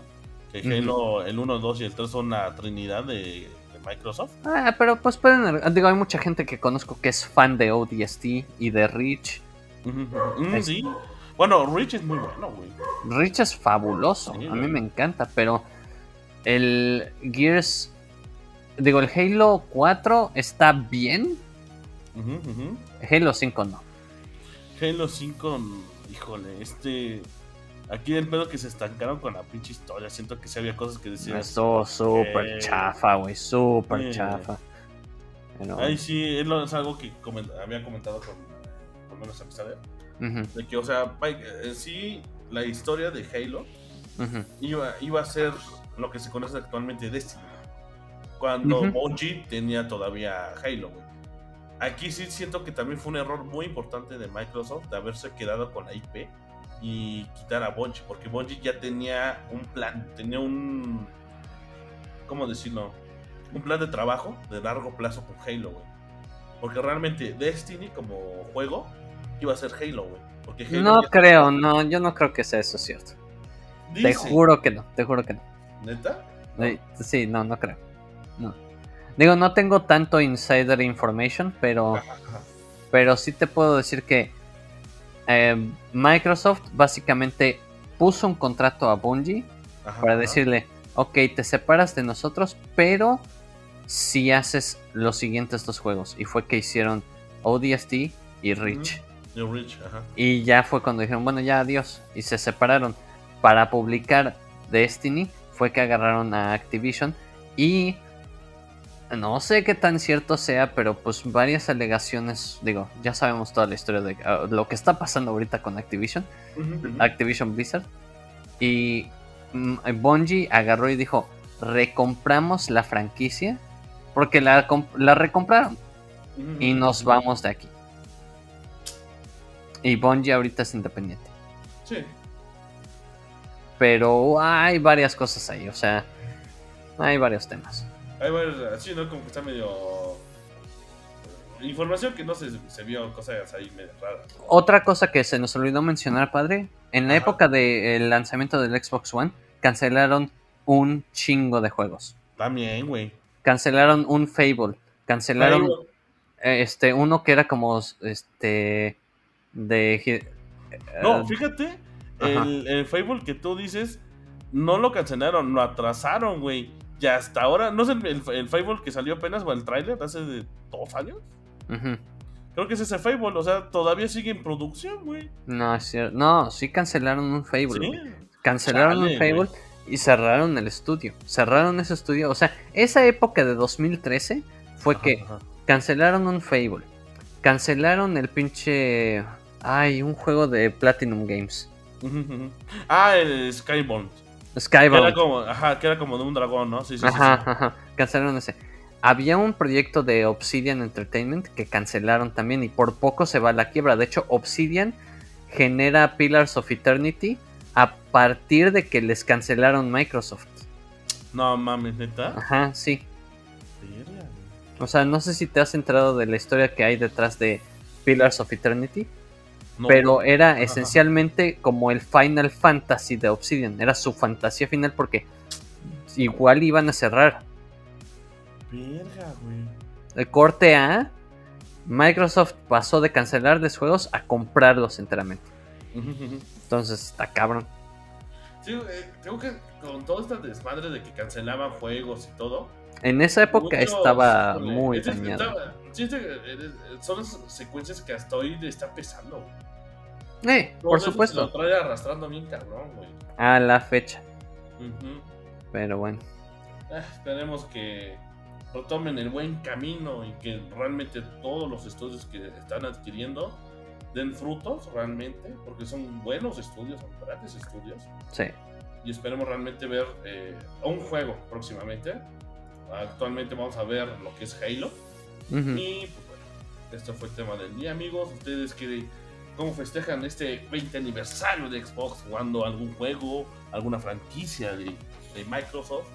Que. Halo, el 1, 2 y el 3 son la trinidad de Microsoft. Ah, pero pues pueden. Digo, hay mucha gente que conozco que es fan de ODST y de ujú. Mm, Es- sí. Bueno, Rich es muy bueno, güey. Reach es fabuloso. Sí, a mí güey. me encanta, pero el Gears. Digo, el Halo 4 está bien. Halo 5 no. Halo 5, híjole, este. Aquí el pedo que se estancaron con la pinche historia. Siento que sí había cosas que decían. Estuvo súper eh, chafa, güey. Súper eh. chafa. Ahí sí, es, algo que coment- había comentado con, con menos amistades. ujú, De que, o sea, eh, sí, la historia de Halo iba, iba a ser lo que se conoce actualmente Destiny. Cuando Ujú. Bungie tenía todavía Halo, güey. Aquí sí siento que también fue un error muy importante de Microsoft de haberse quedado con la IP y quitar a Bungie, porque Bungie ya tenía un plan, tenía un. ¿Cómo decirlo? Un plan de trabajo de largo plazo con Halo, güey. Porque realmente Destiny como juego iba a ser Halo, güey. Porque Halo No creo, no, yo no creo que sea eso cierto. Te juro que no, te juro que no. ¿Neta? Sí, no, no creo. No. Digo, no tengo tanto insider information, pero, Ajá, ajá. pero sí te puedo decir que eh, Microsoft básicamente puso un contrato a Bungie Ajá, para decirle, ok, te separas de nosotros, pero si haces los siguientes dos juegos. Y fue que hicieron ODST y Reach. Ajá. Y ya fue cuando dijeron, bueno, ya adiós. Y se separaron. Para publicar Destiny fue que agarraron a Activision. Y no sé qué tan cierto sea, pero pues varias alegaciones, digo, ya sabemos toda la historia de ah, lo que está pasando ahorita con Activision. Activision Blizzard. Y mm, Bungie agarró y dijo, recompramos la franquicia. Porque la, comp- la recompraron y nos vamos de aquí. Y Bungie ahorita es independiente. Sí. Pero hay varias cosas ahí, o sea, hay varios temas. Hay varios, así, ¿no? Como que está medio. Información que no se, se vio, cosas ahí medio raras. Otra cosa que se nos olvidó mencionar, padre, en la Ajá. época del lanzamiento del Xbox One, cancelaron un chingo de juegos. También, güey. Cancelaron un Fable. Cancelaron Fable. eh, este uno que era como este de eh, No, fíjate, el, el Fable que tú dices, no lo cancelaron, lo atrasaron, güey. Y hasta ahora, ¿no es el, el, Fable que salió apenas o el tráiler hace de dos años? Creo que es ese Fable, o sea, todavía sigue en producción, güey. No, es cierto. No, sí cancelaron un Fable. Sí. Cancelaron Chale, un Fable y cerraron el estudio. Cerraron ese estudio. O sea, esa época de 2013 fue que Ajá, cancelaron un Fable. Cancelaron el pinche. Ay, un juego de Platinum Games. Ah, el Skybound. Que era Skybound. como, ajá, que era como de un dragón, ¿no? Sí, sí, sí, Ajá, sí. ajá. Cancelaron ese. Había un proyecto de Obsidian Entertainment que cancelaron también y por poco se va a la quiebra. De hecho, Obsidian genera Pillars of Eternity a partir de que les cancelaron Microsoft. No mames, neta. Ajá, sí. O sea, no sé si te has enterado de la historia que hay detrás de Pillars of Eternity, No, pero era Ajá. esencialmente como el Final Fantasy de Obsidian. Era su fantasía final porque igual iban a cerrar. Verga, güey. El corte A, Microsoft pasó de cancelarles juegos a comprarlos enteramente. Entonces está cabrón. Sí, eh, creo que con todo este desmadre de que cancelaban juegos y todo. En esa época muchos, estaba muy dañado. estaba- sí, este, eh, eh, son las secuencias que hasta hoy le está pesando. güey. Eh, por supuesto. Lo trae arrastrando bien cabrón, güey. A la fecha. Pero bueno. Ah, esperemos que retomen el buen camino y que realmente todos los estudios que están adquiriendo den frutos realmente, porque son buenos estudios, son grandes estudios. Sí. y esperemos realmente ver eh, un juego próximamente. Actualmente vamos a ver lo que es Halo. Y pues bueno, esto fue el tema del día, amigos. Ustedes que cómo festejan este 20 aniversario de Xbox jugando algún juego, alguna franquicia de, de Microsoft.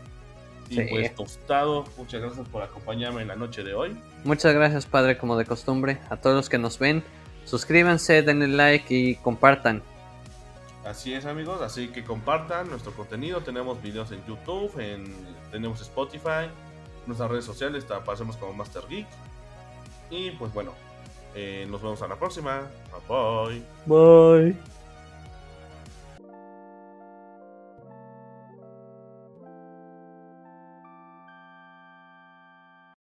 Y Sí. pues tostado, muchas gracias por acompañarme en la noche de hoy. Muchas gracias, padre, como de costumbre. A todos los que nos ven, suscríbanse, denle like y compartan. Así es amigos, así que compartan nuestro contenido, tenemos videos en YouTube, en, tenemos Spotify, nuestras redes sociales, te aparecemos como Master Geek. Y pues bueno, eh, nos vemos a la próxima. Bye bye. Bye.